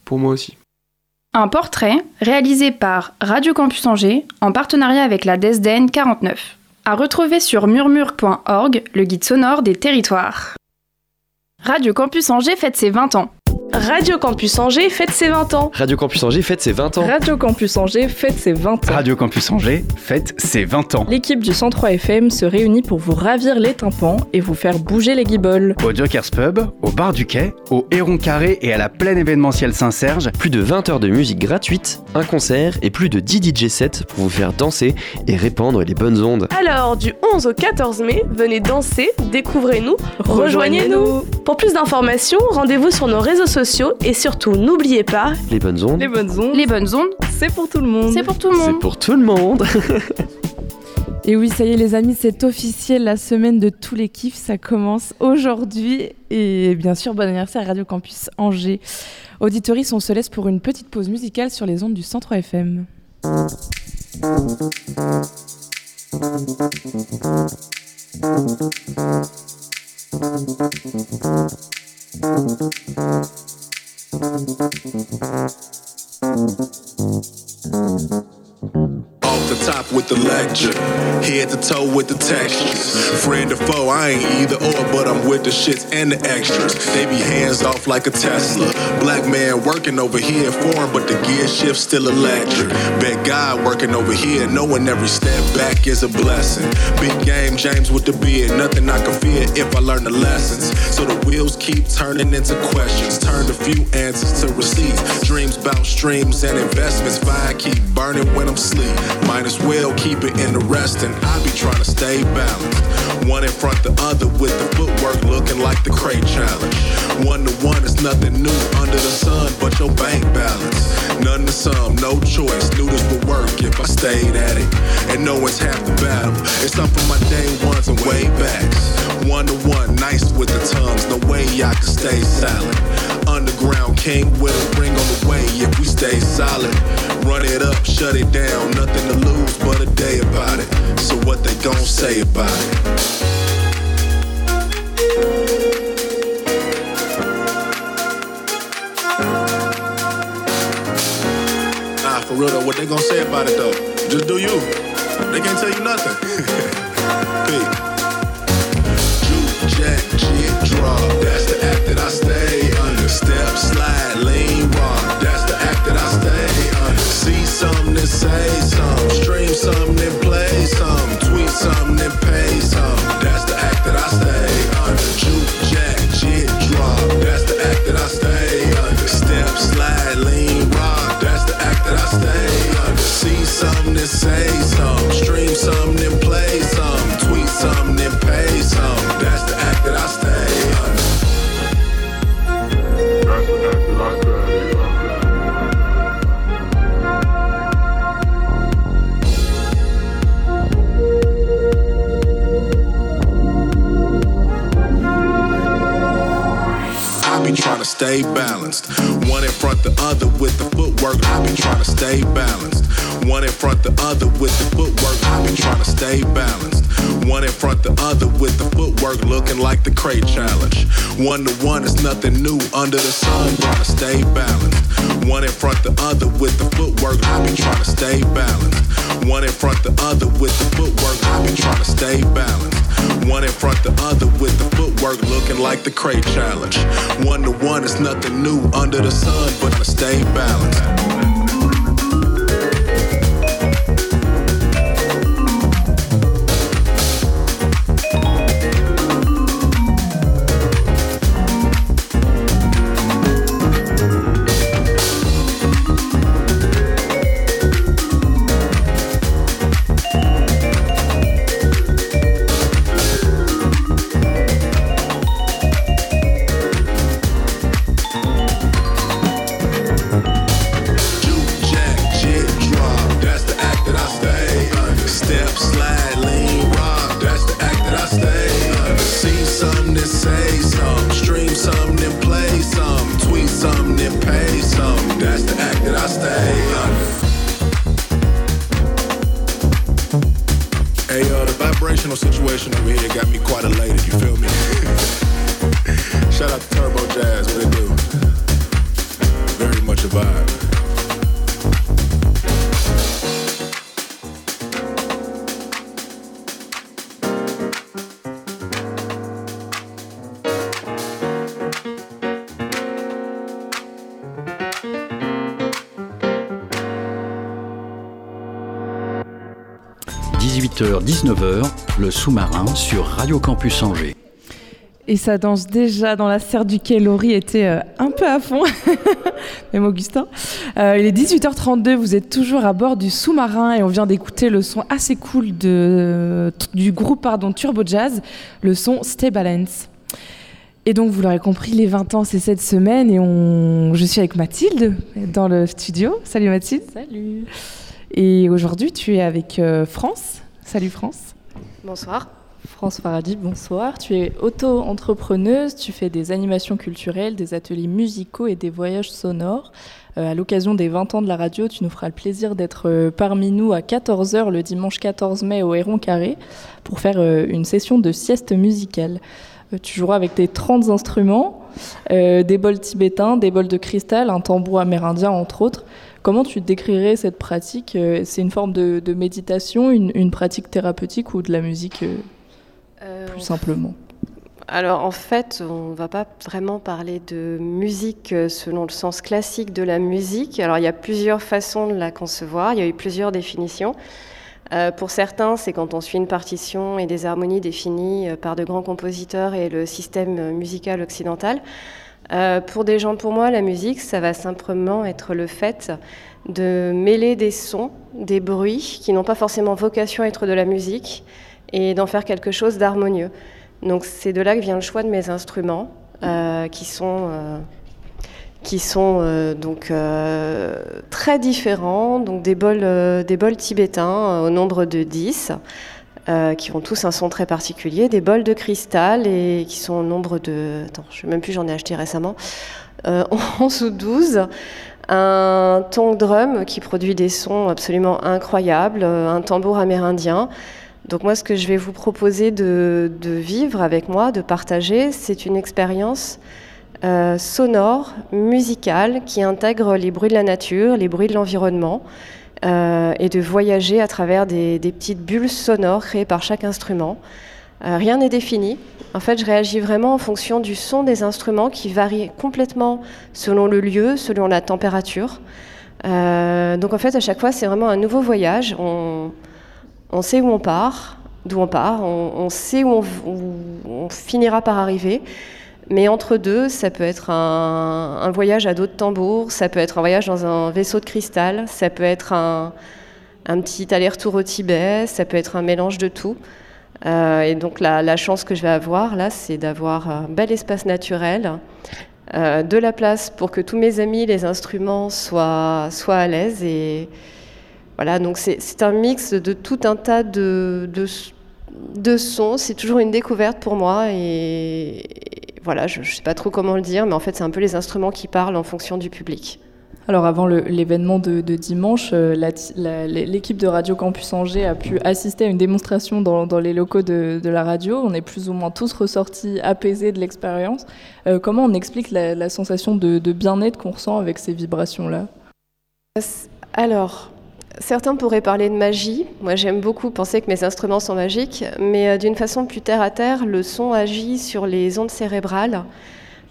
pour moi aussi. Un portrait réalisé par Radio Campus Angers en partenariat avec la DESDEN 49. À retrouver sur murmure.org, le guide sonore des territoires. Radio Campus Angers fête ses 20 ans. Radio Campus Angers fête ses 20 ans. Radio Campus Angers fête ses 20 ans. Radio Campus Angers fête ses 20 ans. Radio Campus Angers fête ses 20 ans. L'équipe du 103 FM se réunit pour vous ravir les tympans et vous faire bouger les guibolles. Au Joker's Pub, au bar du quai, au Héron Carré et à la plaine événementielle Saint-Serge, Plus de 20 heures de musique gratuite, un concert et plus de 10 DJ sets pour vous faire danser et répandre les bonnes ondes. Alors, du 11 au 14 mai, venez danser, découvrez-nous, rejoignez-nous. Pour plus d'informations, rendez-vous sur nos réseaux sociaux et surtout, n'oubliez pas, Les bonnes ondes, les bonnes ondes, Les bonnes ondes, c'est pour tout le monde. c'est pour tout le c'est monde. pour tout le monde. Et oui, ça y est les amis, c'est officiel, la semaine de tous les kiffs, ça commence aujourd'hui. Et bien sûr, bon anniversaire à Radio Campus Angers. Auditoris, on se laisse pour une petite pause musicale sur les ondes du 103 FM. Thank you. Off the top with the lecture, head to toe with the textures. Friend or foe, I ain't either or, but I'm with the shits and the extras. They be hands off like a Tesla. Black man working over here foreign, but the gear shift still electric. Bet God working over here, knowing every step back is a blessing. Big game, James with the beard, nothing I can fear if I learn the lessons. So the wheels keep turning into questions, turned a few answers to receipts. Dreams about streams and investments, fire keep burning when I'm asleep. Well keep it interesting. I be trying to stay balanced. One in front the other with the footwork looking like the crate challenge. One to one is nothing new under the sun but your bank balance. None to some, no choice. Knew this would work if I stayed at it. And no one's half the battle. It's up for my day ones and way backs. One to one, nice with the tongues. No way I can stay silent. Underground king with a ring on the way if we stay solid. Run it up, shut it down. Nothing to lose but a day about it. So what they gon' say about it? Nah, for real though, what they gonna say about it though? Just do you. They can't tell you nothing. Pete. Something, then say something. Stream something, then play something. Tweet something, then pay something. That's the act that I stay under. Juke, jack, jig, drop. That's the act that I stay under. Step, slide, lean, rock. That's the act that I stay under. See something, then say something. Stay balanced. One in front the other with the footwork. I be trying to stay balanced. One in front the other with the footwork looking like the crate challenge. One to one is nothing new under the sun. Trying to stay balanced. One in front the other with the footwork. I be trying to stay balanced. One in front the other with the footwork. I be trying to stay balanced. One in front the other with the footwork looking like the crate challenge. One to one is nothing new under the sun, but to stay balanced. Sous-marin sur Radio Campus Angers. Et ça danse déjà dans la serre du quai. Laurie était euh, un peu à fond, même Augustin. Euh, il est 18h32, vous êtes toujours à bord du sous-marin et on vient d'écouter le son assez cool de, du groupe pardon, Turbo Jazz, le son Stay Balance. Et donc, vous l'aurez compris, les 20 ans, c'est cette semaine et on... je suis avec Mathilde dans le studio. Salut Mathilde. Salut. Et aujourd'hui, tu es avec euh, France. Salut France. Bonsoir. France Faradi, bonsoir. Tu es auto-entrepreneuse, tu fais des animations culturelles, des ateliers musicaux et des voyages sonores. Euh, à l'occasion des 20 ans de la radio, tu nous feras le plaisir d'être euh, parmi nous à 14h le dimanche 14 mai au Héron Carré pour faire euh, une session de sieste musicale. Tu joueras avec tes 30 instruments, des bols tibétains, des bols de cristal, un tambour amérindien entre autres. Comment tu décrirais cette pratique Euh, C'est une forme de, de méditation, une, une pratique thérapeutique ou de la musique euh, Euh, plus simplement? Alors en fait, on ne va pas vraiment parler de musique selon le sens classique de la musique. Alors il y a plusieurs façons de la concevoir, il y a eu plusieurs définitions. Euh, pour certains, c'est quand on suit une partition et des harmonies définies par de grands compositeurs et le système musical occidental. Euh, pour des gens, pour moi, la musique, ça va simplement être le fait de mêler des sons, des bruits qui n'ont pas forcément vocation à être de la musique et d'en faire quelque chose d'harmonieux. Donc c'est de là que vient le choix de mes instruments, euh, qui sont, euh, qui sont donc très différents, donc des bols, des bols tibétains au nombre de 10, euh, qui ont tous un son très particulier, des bols de cristal et qui sont au nombre de, attends, je sais même plus, j'en ai acheté récemment, euh, 11 ou 12 un tong drum qui produit des sons absolument incroyables, euh, un tambour amérindien. Donc moi, ce que je vais vous proposer de, vivre avec moi, de partager, c'est une expérience euh, sonore, musicale, qui intègre les bruits de la nature, les bruits de l'environnement, et de voyager à travers des, petites bulles sonores créées par chaque instrument. rien n'est défini. En fait, je réagis vraiment en fonction du son des instruments qui varie complètement selon le lieu, selon la température. donc en fait, à chaque fois, c'est vraiment un nouveau voyage. On, on sait où on part, d'où on part, on, sait où on, finira par arriver. Mais entre deux, ça peut être un, voyage à dos de tambour, ça peut être un voyage dans un vaisseau de cristal, ça peut être un, petit aller-retour au Tibet, ça peut être un mélange de tout. Euh, et donc la, chance que je vais avoir là, c'est d'avoir un bel espace naturel, euh, de la place pour que tous mes amis, les instruments soient, soient à l'aise et, voilà, donc c'est un mix de tout un tas de, de, sons. C'est toujours une découverte pour moi et, voilà, je ne sais pas trop comment le dire, mais en fait, c'est un peu les instruments qui parlent en fonction du public. Alors avant l'événement de, dimanche, euh, l'équipe de Radio Campus Angers a pu assister à une démonstration dans, les locaux de, la radio. On est plus ou moins tous ressortis apaisés de l'expérience. Euh, comment on explique la, la sensation de, bien-être qu'on ressent avec ces vibrations-là? Alors, Certains pourraient parler de magie. Moi, j'aime beaucoup penser que mes instruments sont magiques, mais euh, d'une façon plus terre à terre, le son agit sur les ondes cérébrales.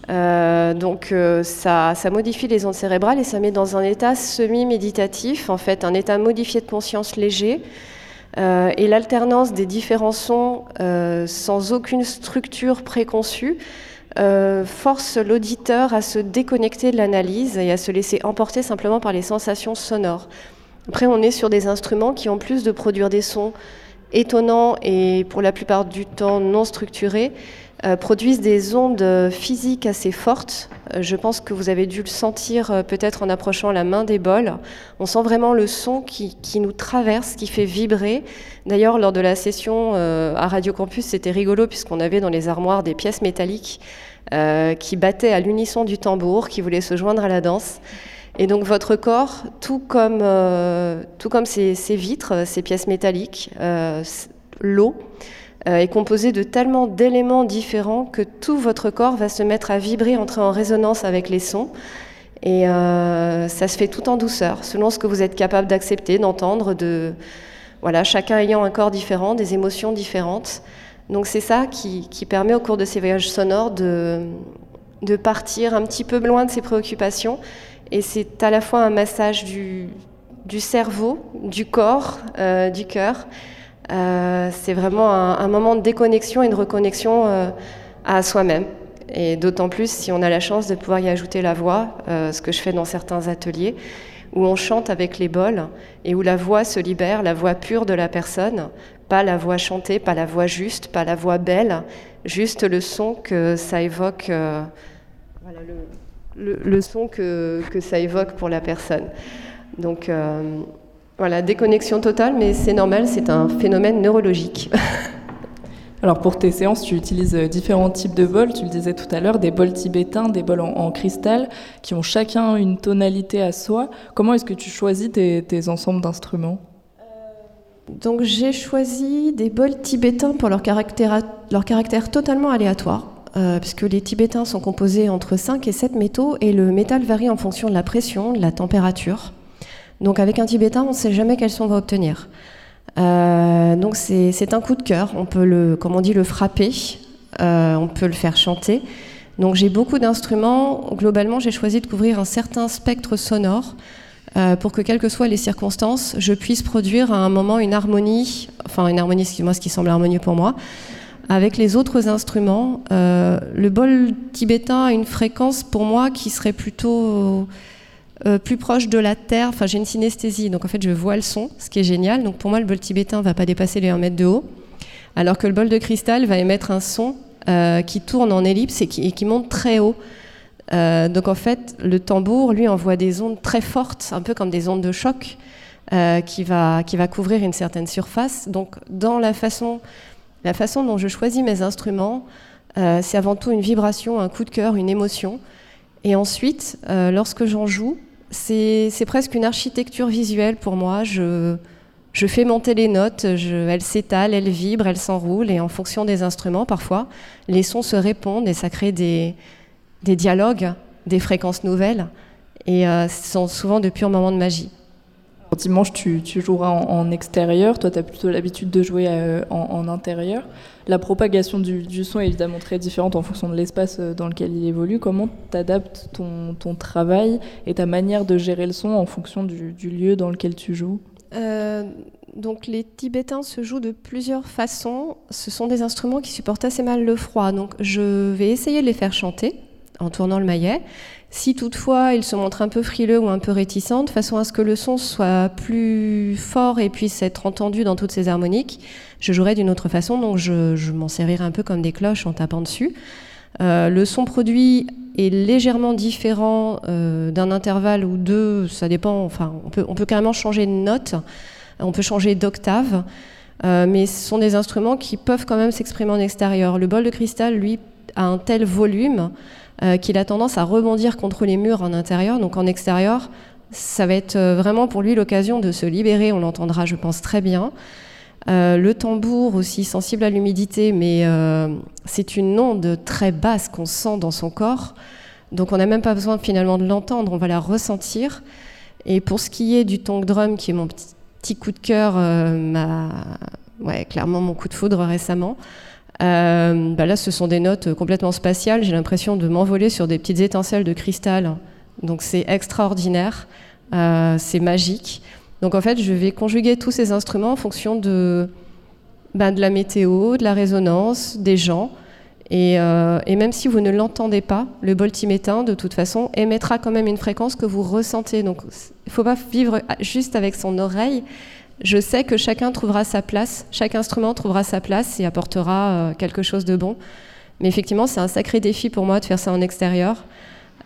Euh, donc, euh, ça, modifie les ondes cérébrales et ça met dans un état semi-méditatif, en fait, un état modifié de conscience léger. et l'alternance des différents sons sans aucune structure préconçue force l'auditeur à se déconnecter de l'analyse et à se laisser emporter simplement par les sensations sonores. Après, on est sur des instruments qui, en plus de produire des sons étonnants et pour la plupart du temps non structurés, euh, produisent des ondes physiques assez fortes. Euh, je pense que vous avez dû le sentir euh, peut-être en approchant la main des bols. On sent vraiment le son qui, qui nous traverse, qui fait vibrer. D'ailleurs, lors de la session à Radio Campus, c'était rigolo puisqu'on avait dans les armoires des pièces métalliques qui battaient à l'unisson du tambour, qui voulaient se joindre à la danse. Et donc votre corps, tout comme, euh, tout comme ces, vitres, ces pièces métalliques, euh, l'eau, euh, est composé de tellement d'éléments différents que tout votre corps va se mettre à vibrer, entrer en résonance avec les sons. Et ça se fait tout en douceur, selon ce que vous êtes capable d'accepter, d'entendre, de voilà, chacun ayant un corps différent, des émotions différentes. Donc c'est ça qui, qui, permet au cours de ces voyages sonores de, de partir un petit peu loin de ses préoccupations et c'est à la fois un massage du, cerveau, du corps, euh, du cœur. Euh, c'est vraiment un, moment de déconnexion et de reconnexion euh, à soi-même. Et d'autant plus si on a la chance de pouvoir y ajouter la voix, ce que je fais dans certains ateliers, où on chante avec les bols et où la voix se libère, la voix pure de la personne, pas la voix chantée, pas la voix juste, pas la voix belle, juste le son que ça évoque. Voilà, le, le, son que, ça évoque pour la personne. Donc euh, voilà, déconnexion totale, mais c'est normal, c'est un phénomène neurologique. Alors pour tes séances, tu utilises euh, différents types de bols, tu le disais tout à l'heure, des bols tibétains, des bols en, cristal, qui ont chacun une tonalité à soi. Comment est-ce que tu choisis tes, ensembles d'instruments? Donc j'ai choisi des bols tibétains pour leur caractère, leur caractère totalement aléatoire. Euh, puisque les Tibétains sont composés entre 5 et 7 métaux et le métal varie en fonction de la pression, de la température. Donc avec un Tibétain, on ne sait jamais quel son on va obtenir. Euh, donc c'est un coup de cœur, on peut le, comme on dit, le frapper, euh, on peut le faire chanter. Donc j'ai beaucoup d'instruments. Globalement, j'ai choisi de couvrir un certain spectre sonore pour que, quelles que soient les circonstances, je puisse produire à un moment une harmonie, enfin une harmonie, excuse-moi, ce qui semble harmonieux pour moi, avec les autres instruments. Euh, le bol tibétain a une fréquence pour moi qui serait plutôt euh, plus proche de la terre. Enfin, j'ai une synesthésie, donc en fait, je vois le son, ce qui est génial. Donc pour moi, le bol tibétain ne va pas dépasser les 1 mètre de haut, alors que le bol de cristal va émettre un son euh, qui tourne en ellipse et qui, monte très haut. donc en fait, le tambour, lui, envoie des ondes très fortes, un peu comme des ondes de choc, qui, va, qui va couvrir une certaine surface. Donc dans la façon la façon dont je choisis mes instruments, euh, c'est avant tout une vibration, un coup de cœur, une émotion. Et ensuite, euh, lorsque j'en joue, c'est presque une architecture visuelle pour moi. Je, fais monter les notes, elles s'étalent, elles vibrent, elles s'enroulent, et en fonction des instruments, parfois, les sons se répondent et ça crée des, dialogues, des fréquences nouvelles, et euh, ce sont souvent de purs moments de magie. Dimanche, tu, joueras en, extérieur. Toi, tu as plutôt l'habitude de jouer euh, en, intérieur. La propagation du, son est évidemment très différente en fonction de l'espace euh, dans lequel il évolue. Comment tu adaptes ton, ton, travail et ta manière de gérer le son en fonction du, lieu dans lequel tu joues? Euh, donc les Tibétains se jouent de plusieurs façons. Ce sont des instruments qui supportent assez mal le froid. Donc je vais essayer de les faire chanter en tournant le maillet. Si toutefois ils se montrent un peu frileux ou un peu réticents, de façon à ce que le son soit plus fort et puisse être entendu dans toutes ses harmoniques, je jouerai d'une autre façon, donc je, m'en servirai un peu comme des cloches en tapant dessus. Euh, le son produit est légèrement différent euh, d'un intervalle ou deux, ça dépend, enfin on peut, on peut carrément changer de note, on peut changer d'octave, euh, mais ce sont des instruments qui peuvent quand même s'exprimer en extérieur. Le bol de cristal, lui, a un tel volume euh, qu'il a tendance à rebondir contre les murs en intérieur. Donc en extérieur, ça va être euh, vraiment pour lui l'occasion de se libérer. On l'entendra, je pense, très bien. Euh, le tambour aussi sensible à l'humidité, mais c'est une onde très basse qu'on sent dans son corps. Donc on n'a même pas besoin finalement de l'entendre, on va la ressentir. Et pour ce qui est du tongue drum, qui est mon petit, coup de cœur, ouais, clairement mon coup de foudre récemment, euh, bah là, ce sont des notes complètement spatiales. J'ai l'impression de m'envoler sur des petites étincelles de cristal. Donc c'est extraordinaire, euh, c'est magique. Donc en fait, je vais conjuguer tous ces instruments en fonction de, bah, de la météo, de la résonance, des gens. Et, euh, et même si vous ne l'entendez pas, le bol tibétain, de toute façon, émettra quand même une fréquence que vous ressentez. Donc il ne faut pas vivre juste avec son oreille, je sais que chacun trouvera sa place, chaque instrument trouvera sa place et apportera euh, quelque chose de bon. Mais effectivement, c'est un sacré défi pour moi de faire ça en extérieur.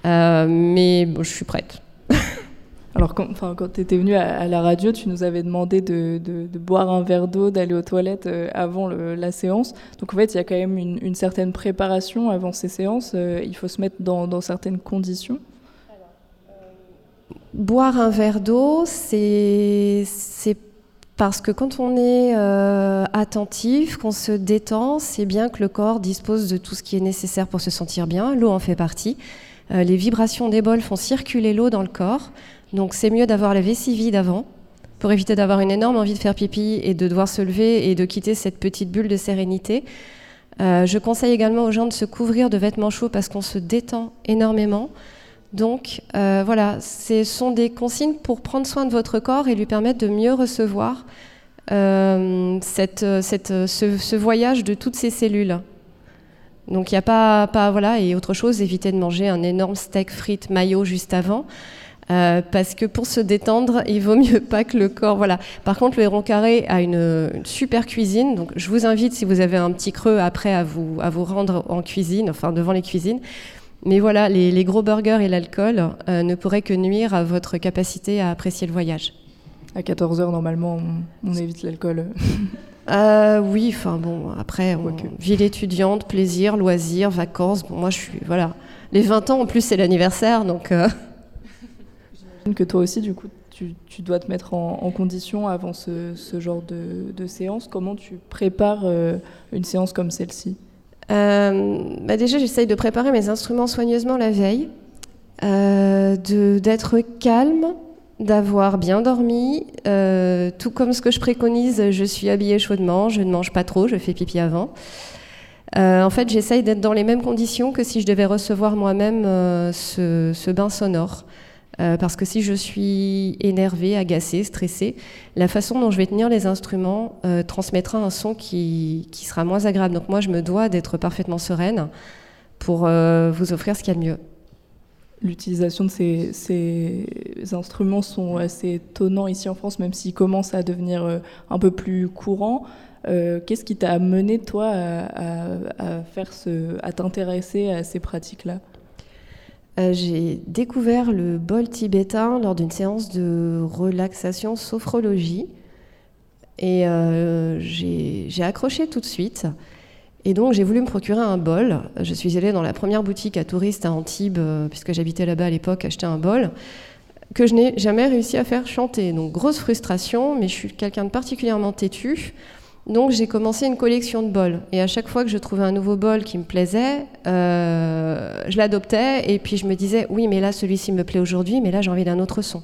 Euh, mais bon, je suis prête. Alors, quand, quand tu étais venu à, la radio, tu nous avais demandé de, boire un verre d'eau, d'aller aux toilettes euh, avant la séance. Donc, en fait, il y a quand même une, certaine préparation avant ces séances. il faut se mettre dans, dans certaines conditions. Boire un verre d'eau, c'est parce que quand on est euh, attentif, qu'on se détend, c'est bien que le corps dispose de tout ce qui est nécessaire pour se sentir bien. L'eau en fait partie. Euh, les vibrations des bols font circuler l'eau dans le corps. Donc c'est mieux d'avoir la vessie vide avant pour éviter d'avoir une énorme envie de faire pipi et de devoir se lever et de quitter cette petite bulle de sérénité. Euh, je conseille également aux gens de se couvrir de vêtements chauds parce qu'on se détend énormément. Donc euh, voilà, ce sont des consignes pour prendre soin de votre corps et lui permettre de mieux recevoir euh, cette, cette, ce, voyage de toutes ces cellules. Donc il n'y a pas, voilà, et autre chose, éviter de manger un énorme steak frites maillot juste avant. Euh, parce que pour se détendre, il vaut mieux pas que le corps. Voilà. Par contre, le héron carré a une, une, super cuisine. Donc, je vous invite, si vous avez un petit creux après, à vous, à vous rendre en cuisine, enfin devant les cuisines. Mais voilà, les, gros burgers et l'alcool euh, ne pourraient que nuire à votre capacité à apprécier le voyage. À 14h, normalement, on, évite l'alcool. euh, oui, enfin bon, après, ville étudiante, plaisir, loisirs, vacances. Bon, moi, je suis. Voilà. Les 20 ans, en plus, c'est l'anniversaire, donc. Euh... J'imagine que toi aussi, du coup, tu, dois te mettre en, condition avant ce, genre de, séance. Comment tu prépares euh, une séance comme celle-ci? Bah déjà, j'essaye de préparer mes instruments soigneusement la veille, euh, d'être calme, d'avoir bien dormi. Euh, tout comme ce que je préconise, je suis habillée chaudement, je ne mange pas trop, je fais pipi avant. en fait, j'essaye d'être dans les mêmes conditions que si je devais recevoir moi-même ce, bain sonore. Euh, parce que si je suis énervée, agacée, stressée, la façon dont je vais tenir les instruments euh, transmettra un son qui, sera moins agréable. Donc moi, je me dois d'être parfaitement sereine pour euh, vous offrir ce qu'il y a de mieux. L'utilisation de ces, instruments sont assez étonnants ici en France, même s'ils commencent à devenir un peu plus courants. Qu'est-ce qui t'a amené, toi, à, à t'intéresser à ces pratiques-là? Euh, j'ai découvert le bol tibétain lors d'une séance de relaxation sophrologie. Et euh, j'ai accroché tout de suite. Et donc j'ai voulu me procurer un bol. Je suis allée dans la première boutique à touristes à Antibes, euh, puisque j'habitais là-bas à l'époque, acheter un bol que je n'ai jamais réussi à faire chanter. Donc grosse frustration, mais je suis quelqu'un de particulièrement têtu. Donc j'ai commencé une collection de bols. Et à chaque fois que je trouvais un nouveau bol qui me plaisait, euh, je l'adoptais. Et puis je me disais, oui, mais là, celui-ci me plaît aujourd'hui, mais là, j'ai envie d'un autre son.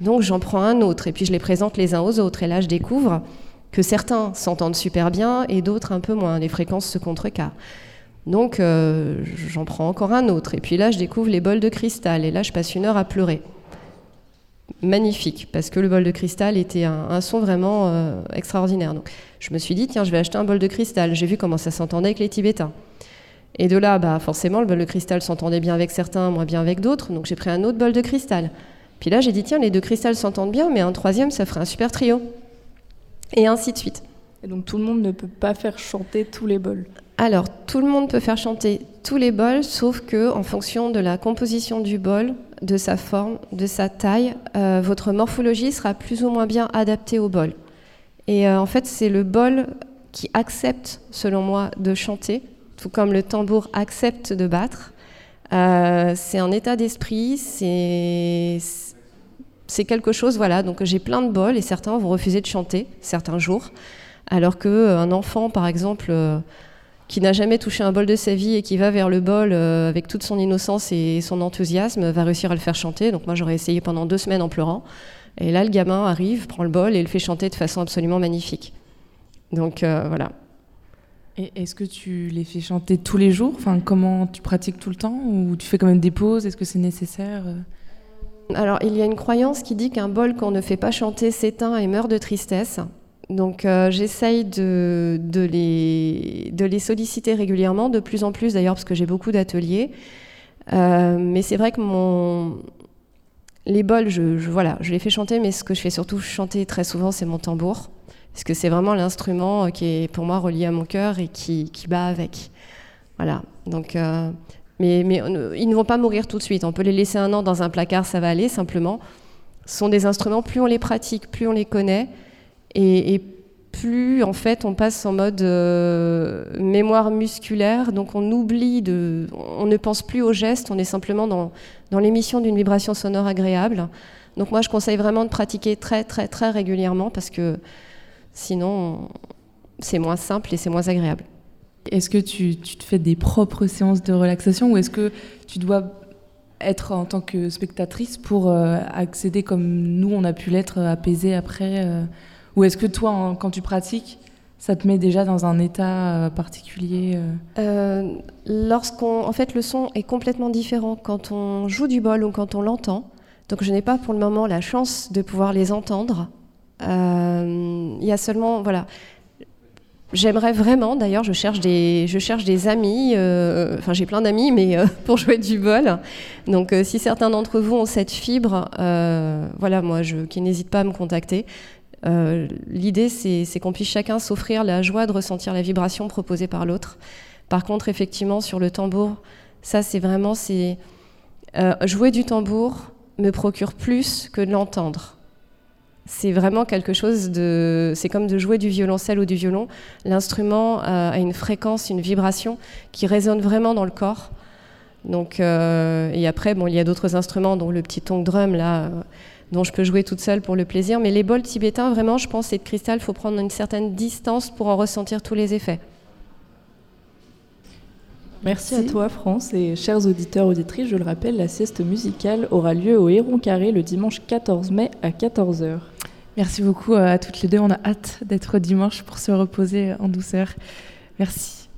Donc j'en prends un autre et puis je les présente les uns aux autres. Et là, je découvre que certains s'entendent super bien et d'autres un peu moins. Les fréquences se contrecarrent. Donc euh, j'en prends encore un autre. Et puis là, je découvre les bols de cristal. Et là, je passe une heure à pleurer. Magnifique, parce que le bol de cristal était un, son vraiment euh, extraordinaire. Donc je me suis dit, tiens, je vais acheter un bol de cristal. J'ai vu comment ça s'entendait avec les Tibétains. Et de là, bah, forcément, le bol de cristal s'entendait bien avec certains, moins bien avec d'autres. Donc j'ai pris un autre bol de cristal. Puis là, j'ai dit, tiens, les deux cristals s'entendent bien, mais un troisième, ça ferait un super trio. Et ainsi de suite. Et donc tout le monde ne peut pas faire chanter tous les bols alors, tout le monde peut faire chanter tous les bols, sauf que en fonction de la composition du bol, de sa forme, de sa taille, euh, votre morphologie sera plus ou moins bien adaptée au bol. Et euh, en fait, c'est le bol qui accepte, selon moi, de chanter, tout comme le tambour accepte de battre. Euh, c'est un état d'esprit, c'est quelque chose, voilà. Donc j'ai plein de bols et certains vont refuser de chanter certains jours, alors que un enfant, par exemple qui n'a jamais touché un bol de sa vie et qui va vers le bol euh, avec toute son innocence et son enthousiasme, va réussir à le faire chanter. Donc moi j'aurais essayé pendant deux semaines en pleurant. Et là le gamin arrive, prend le bol et le fait chanter de façon absolument magnifique. Donc euh, voilà. Et est-ce que tu les fais chanter tous les jours? Enfin, comment tu pratiques tout le temps? Ou tu fais quand même des pauses? Est-ce que c'est nécessaire? Alors, il y a une croyance qui dit qu'un bol qu'on ne fait pas chanter s'éteint et meurt de tristesse. Donc euh, j'essaye de, les, solliciter régulièrement, de plus en plus d'ailleurs, parce que j'ai beaucoup d'ateliers. Euh, mais c'est vrai que mon... les bols, je, voilà, je les fais chanter, mais ce que je fais surtout chanter très souvent, c'est mon tambour. Parce que c'est vraiment l'instrument qui est pour moi relié à mon cœur et qui, bat avec. Voilà. Donc, euh, mais, mais ils ne vont pas mourir tout de suite. On peut les laisser un an dans un placard, ça va aller simplement. Ce sont des instruments, plus on les pratique, plus on les connaît, et, plus en fait on passe en mode euh, mémoire musculaire, donc on oublie de, on ne pense plus aux gestes, on est simplement dans, dans l'émission d'une vibration sonore agréable. Donc moi je conseille vraiment de pratiquer très très très régulièrement parce que sinon c'est moins simple et c'est moins agréable. Est-ce que tu, tu, te fais des propres séances de relaxation ou est-ce que tu dois être en tant que spectatrice pour euh, accéder comme nous on a pu l'être apaisé après euh, ou est-ce que toi, quand tu pratiques, ça te met déjà dans un état euh, particulier euh? Euh, Lorsqu'on, en fait, le son est complètement différent quand on joue du bol ou quand on l'entend. Donc, je n'ai pas pour le moment la chance de pouvoir les entendre. Il y a seulement, voilà. J'aimerais vraiment, d'ailleurs, je cherche des, je cherche des amis. Enfin, j'ai plein d'amis, mais pour jouer du bol. Donc, si certains d'entre vous ont cette fibre, voilà, moi, qui n'hésite pas à me contacter. Euh, l'idée, c'est qu'on puisse chacun s'offrir la joie de ressentir la vibration proposée par l'autre. Par contre, effectivement, sur le tambour, ça, c'est vraiment, c'est euh, jouer du tambour me procure plus que de l'entendre. C'est vraiment quelque chose de, c'est comme de jouer du violoncelle ou du violon. L'instrument euh, a une fréquence, une vibration qui résonne vraiment dans le corps. Donc, et après, bon, il y a d'autres instruments, dont le petit tong drum là dont je peux jouer toute seule pour le plaisir. Mais les bols tibétains, vraiment, je pense, c'est de cristal, il faut prendre une certaine distance pour en ressentir tous les effets. Merci, à toi, France. Et chers auditeurs, auditrices, je le rappelle, la sieste musicale aura lieu au Héron Carré le dimanche 14 mai à 14h. Merci beaucoup euh, à toutes les deux. On a hâte d'être dimanche pour se reposer en douceur. Merci.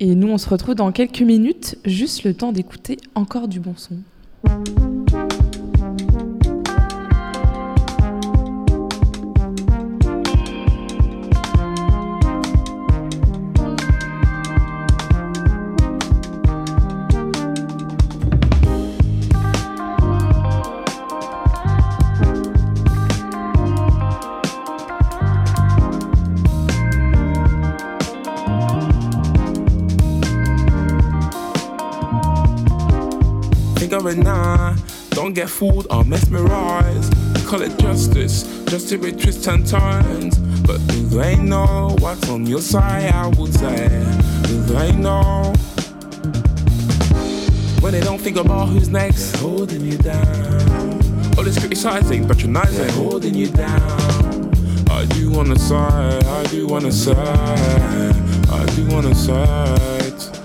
Et nous, on se retrouve dans quelques minutes, juste le temps d'écouter encore du bon son. Going nah. Don't get fooled or mesmerized. Call it justice, just to be twists and turns. But do they know what's on your side? I would say, do they know? When they don't think about who's next, they're holding you down. All this criticizing, patronizing, they're holding you down. I do wanna side, I do wanna side, I do wanna side.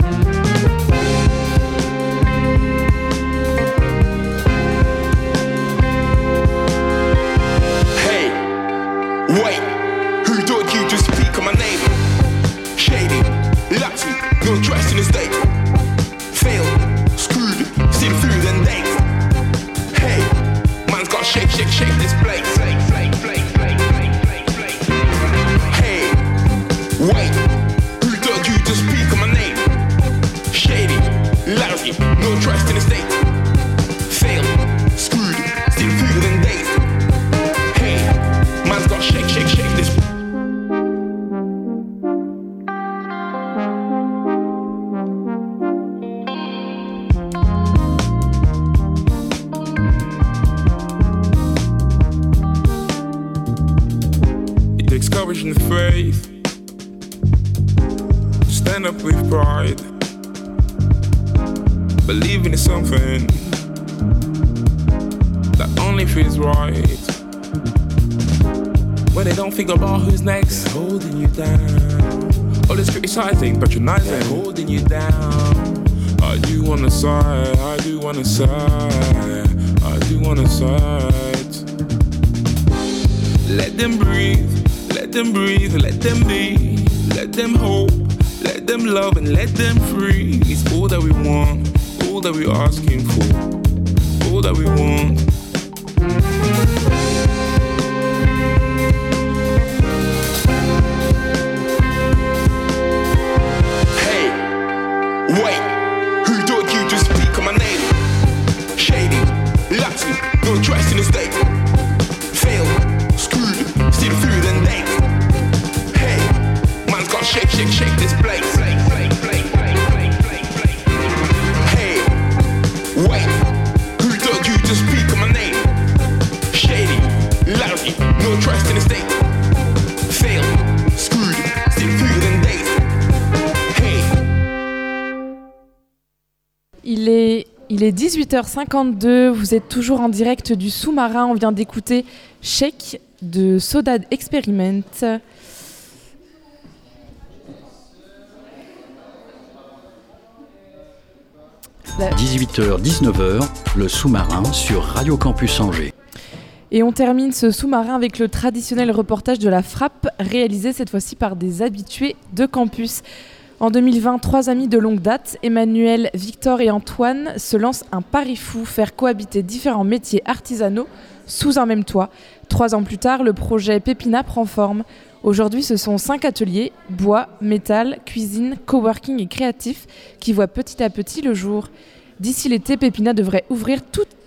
Il est, il est 18h52, vous êtes toujours en direct du sous-marin, on vient d'écouter Shake de Soda Experiment. 18h-19h, le sous-marin sur Radio Campus Angers. Et on termine ce sous-marin avec le traditionnel reportage de la frappe, réalisé cette fois-ci par des habitués de campus. En 2020, trois amis de longue date, Emmanuel, Victor et Antoine, se lancent un pari fou, faire cohabiter différents métiers artisanaux sous un même toit. Trois ans plus tard, le projet Pépina prend forme. Aujourd'hui, ce sont cinq ateliers, bois, métal, cuisine, coworking et créatif, qui voient petit à petit le jour. D'ici l'été, Pépina devrait ouvrir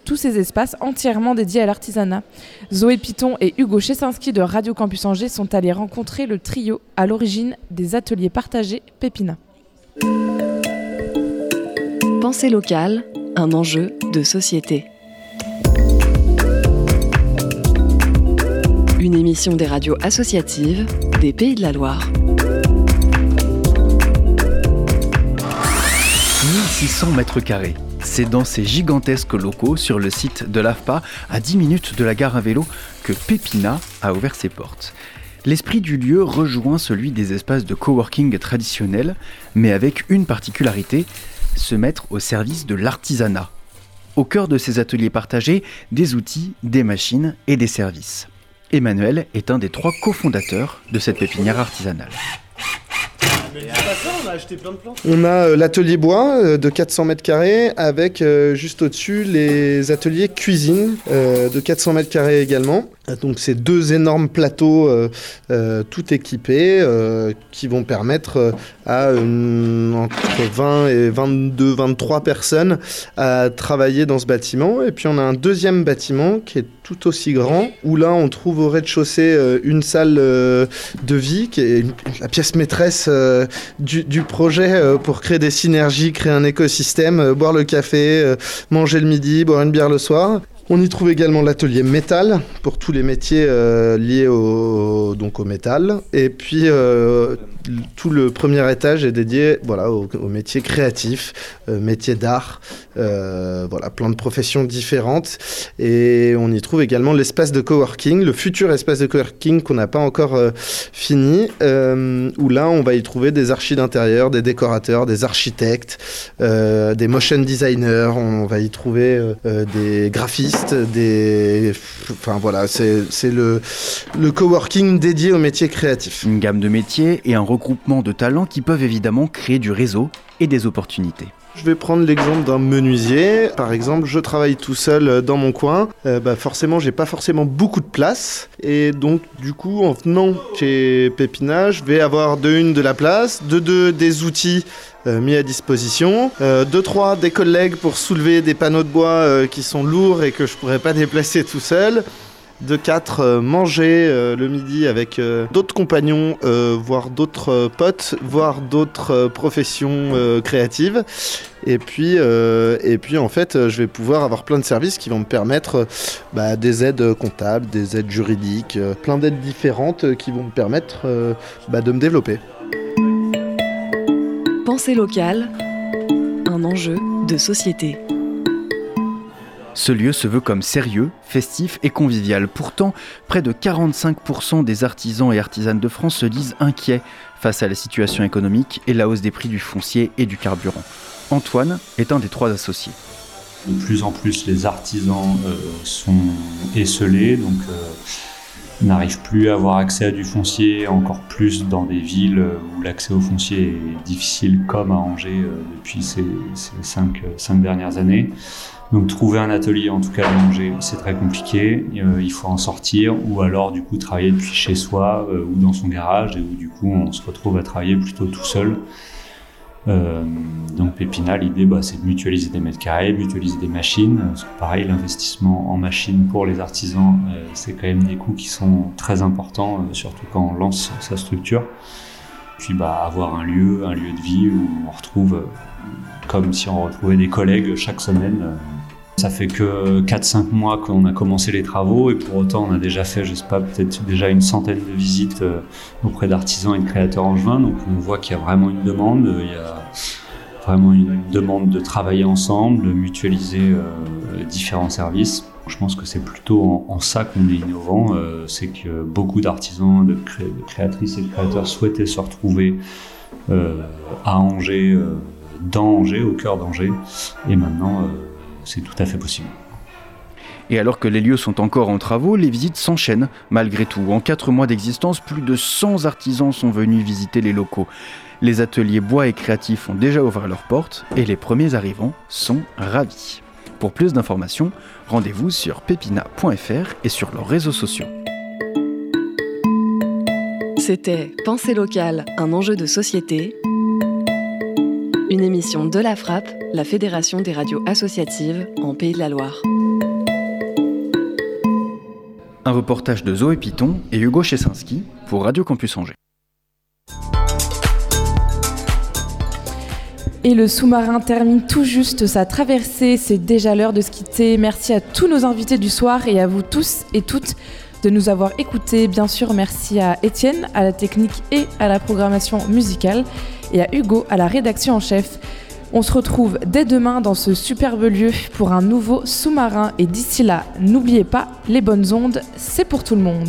tous ces espaces entièrement dédiés à l'artisanat. Zoé Piton et Hugo Chesinski de Radio Campus Angers sont allés rencontrer le trio à l'origine des ateliers partagés Pépina. Pensée locale, un enjeu de société. Une émission des radios associatives des Pays de la Loire. 1600 mètres carrés. C'est dans ces gigantesques locaux sur le site de l'AFPA, à 10 minutes de la gare à vélo, que Pépina a ouvert ses portes. L'esprit du lieu rejoint celui des espaces de coworking traditionnels, mais avec une particularité, se mettre au service de l'artisanat. Au cœur de ces ateliers partagés, des outils, des machines et des services. Emmanuel est un des trois cofondateurs de cette pépinière artisanale. on a euh, l'atelier bois euh, de 400 mètres carrés avec euh, juste au-dessus les ateliers cuisine de 400 mètres carrés également. Donc c'est deux énormes plateaux euh, euh, tout équipés euh, qui vont permettre euh, à une- entre 20 et 22, 23 personnes à travailler dans ce bâtiment. Et puis on a un deuxième bâtiment qui est tout aussi grand où là on trouve au rez-de-chaussée euh, une salle euh, de vie qui est la pièce maîtresse du, projet pour créer des synergies, créer un écosystème, boire le café, manger le midi, boire une bière le soir. On y trouve également l'atelier métal pour tous les métiers euh, liés au, donc métal. Et puis euh, tout le premier étage est dédié voilà, au, au métier créatif, euh, métier d'art, euh, voilà, plein de professions différentes. Et on y trouve également l'espace de coworking, le futur espace de coworking qu'on n'a pas encore euh, fini, où là on va y trouver des archis d'intérieur, des décorateurs, des architectes, des motion designers, on va y trouver des graphistes, des... Enfin voilà, c'est le, coworking dédié au métier créatif. Une gamme de métiers et un regroupement de talents qui peuvent évidemment créer du réseau et des opportunités. Je vais prendre l'exemple d'un menuisier. Par exemple, je travaille tout seul euh, dans mon coin. Euh, bah forcément, j'ai pas forcément beaucoup de place. Et donc, du coup, en venant chez Pépina, je vais avoir de une de la place, de deux des outils euh, mis à disposition, euh, de trois des collègues pour soulever des panneaux de bois euh, qui sont lourds et que je pourrais pas déplacer tout seul. De 4, manger euh, le midi avec euh, d'autres compagnons, euh, voire d'autres euh, potes, voire d'autres euh, professions euh, créatives. Et puis, euh, en fait, euh, je vais pouvoir avoir plein de services qui vont me permettre euh, bah, des aides comptables, des aides juridiques, euh, plein d'aides différentes euh, qui vont me permettre euh, bah, de me développer. Pensée locale, un enjeu de société. Ce lieu se veut comme sérieux, festif et convivial. Pourtant, près de 45% des artisans et artisanes de France se disent inquiets face à la situation économique et la hausse des prix du foncier et du carburant. Antoine est un des trois associés. De plus en plus, les artisans euh, sont esselés, donc euh, n'arrivent plus à avoir accès à du foncier, encore plus dans des villes où l'accès au foncier est difficile, comme à Angers euh, depuis ces, cinq dernières années. Donc trouver un atelier, en tout cas à Angers, c'est très compliqué. Euh, il faut en sortir, ou alors du coup travailler depuis chez soi euh, ou dans son garage, et où du coup on se retrouve à travailler plutôt tout seul. Euh, donc Pépina, l'idée, bah, c'est de mutualiser des mètres carrés, mutualiser des machines. Parce que pareil, l'investissement en machines pour les artisans, c'est quand même des coûts qui sont très importants, surtout quand on lance sa structure. Puis bah, avoir un lieu, un lieu de vie où on retrouve, euh, comme si on retrouvait des collègues chaque semaine. euh. Ça fait que 4-5 mois qu'on a commencé les travaux et pour autant on a déjà fait, je sais pas, peut-être déjà une centaine de visites euh, auprès d'artisans et de créateurs juin. Donc on voit qu'il y a vraiment une demande, il y a vraiment une demande de travailler ensemble, de mutualiser différents services. Je pense que c'est plutôt en, ça qu'on est innovant, euh, c'est que beaucoup d'artisans, de, cré- de créatrices et de créateurs souhaitaient se retrouver euh, à Angers, euh, dans Angers, au cœur d'Angers, et maintenant c'est tout à fait possible. Et alors que les lieux sont encore en travaux, les visites s'enchaînent malgré tout. En 4 mois d'existence, plus de 100 artisans sont venus visiter les locaux. Les ateliers bois et créatifs ont déjà ouvert leurs portes et les premiers arrivants sont ravis. Pour plus d'informations, rendez-vous sur pepina.fr et sur leurs réseaux sociaux. C'était Pensée locale, un enjeu de société. Une émission de la Frappe, la Fédération des radios associatives en Pays de la Loire. Un reportage de Zoé Piton et Hugo Chesinski pour Radio Campus Angers. Et le sous-marin termine tout juste sa traversée. C'est déjà l'heure de se quitter. Merci à tous nos invités du soir et à vous tous et toutes de nous avoir écoutés. Bien sûr, merci à Étienne, à la technique et à la programmation musicale, et à Hugo, à la rédaction en chef. On se retrouve dès demain dans ce superbe lieu pour un nouveau sous-marin. Et d'ici là, n'oubliez pas, les bonnes ondes, c'est pour tout le monde.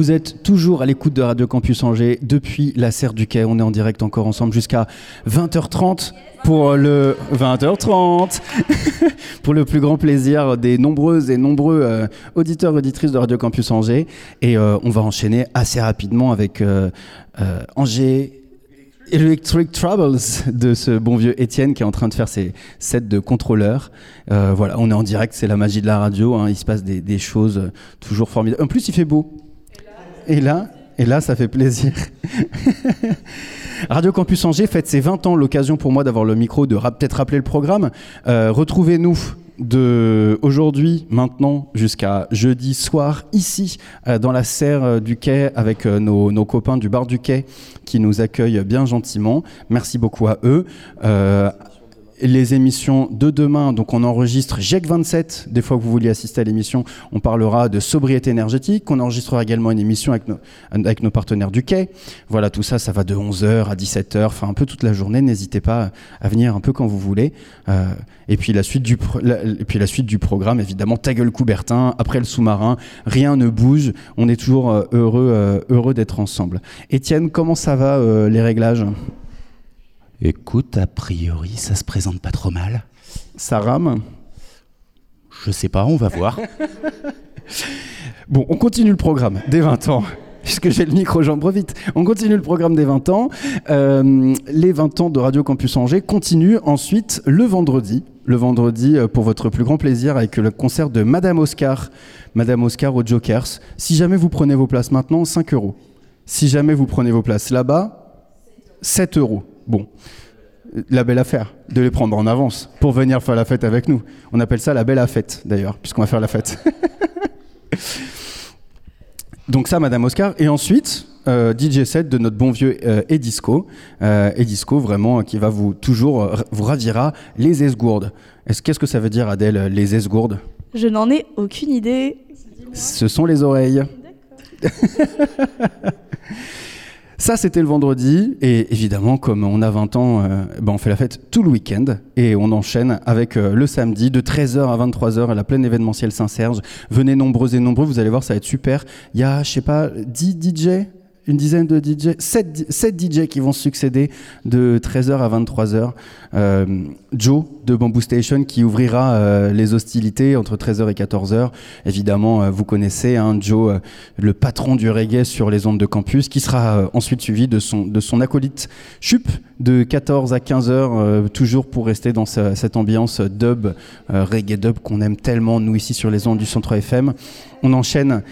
Vous êtes toujours à l'écoute de Radio Campus Angers depuis la serre du quai. On est en direct encore ensemble jusqu'à 20h30 pour le 20h30 pour le plus grand plaisir des nombreuses et nombreux euh, auditeurs auditrices de Radio Campus Angers et euh, on va enchaîner assez rapidement avec euh, euh, Angers Electric Troubles de ce bon vieux Étienne qui est en train de faire ses sets de contrôleurs. Euh, voilà, on est en direct, c'est la magie de la radio. hein, il se passe des, choses toujours formidables. En plus, il fait beau. Et là, ça fait plaisir. Radio Campus Angers fête ses 20 ans, l'occasion pour moi d'avoir le micro, de peut-être rappeler le programme. Euh, Retrouvez-nous de aujourd'hui, maintenant, jusqu'à jeudi soir, ici, euh, dans la serre euh, du quai, avec nos copains du bar du quai qui nous accueillent bien gentiment. Merci beaucoup à eux. Les émissions de demain, donc on enregistre GEC 27, des fois que vous vouliez assister à l'émission, on parlera de sobriété énergétique, on enregistrera également une émission avec nos, partenaires du quai. Voilà, tout ça, ça va de 11h à 17h, enfin un peu toute la journée, n'hésitez pas à venir un peu quand vous voulez. Euh, et, puis la suite du et puis la suite du programme, évidemment, ta gueule Coubertin, après le sous-marin, rien ne bouge, on est toujours euh, heureux, euh, heureux d'être ensemble. Étienne, comment ça va les réglages? Écoute, a priori, ça se présente pas trop mal. Ça rame? Je sais pas, on va voir. Bon, on continue le programme des 20 ans. Puisque j'ai le micro, j'en profite. On continue le programme des 20 ans. Euh, les 20 ans de Radio Campus Angers continuent ensuite le vendredi. Le vendredi, euh, pour votre plus grand plaisir, avec le concert de Madame Oscar. Madame Oscar aux Jokers. Si jamais vous prenez vos places maintenant, 5 euros. Si jamais vous prenez vos places là-bas, 7 euros. Bon, la belle affaire de les prendre en avance pour venir faire la fête avec nous. On appelle ça la belle fête d'ailleurs, puisqu'on va faire la fête. Donc ça, Madame Oscar. Et ensuite, euh, DJ set de notre bon vieux euh, Edisco. Euh, Edisco, vraiment, qui va vous toujours, vous ravira les esgourdes. Est-ce, qu'est-ce que ça veut dire, Adèle, les esgourdes? Je n'en ai aucune idée. Ce sont les oreilles. Ça, c'était le vendredi. Et évidemment, comme on a 20 ans, euh, ben, on fait la fête tout le week-end. Et on enchaîne avec euh, le samedi de 13h à 23h à la plaine événementielle Saint-Serge. Venez nombreux et nombreux, vous allez voir, ça va être super. Il y a, je sais pas, 10 DJ une dizaine de DJ, 7, DJ qui vont succéder de 13h à 23h. Euh, Joe de Bamboo Station qui ouvrira euh, les hostilités entre 13h et 14h. Évidemment, euh, vous connaissez hein, Joe, le patron du reggae sur les ondes de campus, qui sera ensuite suivi de son, de son acolyte Chup de 14 à 15h, toujours pour rester dans ce- cette ambiance dub, reggae dub qu'on aime tellement, nous ici sur les ondes du Centre FM. On enchaîne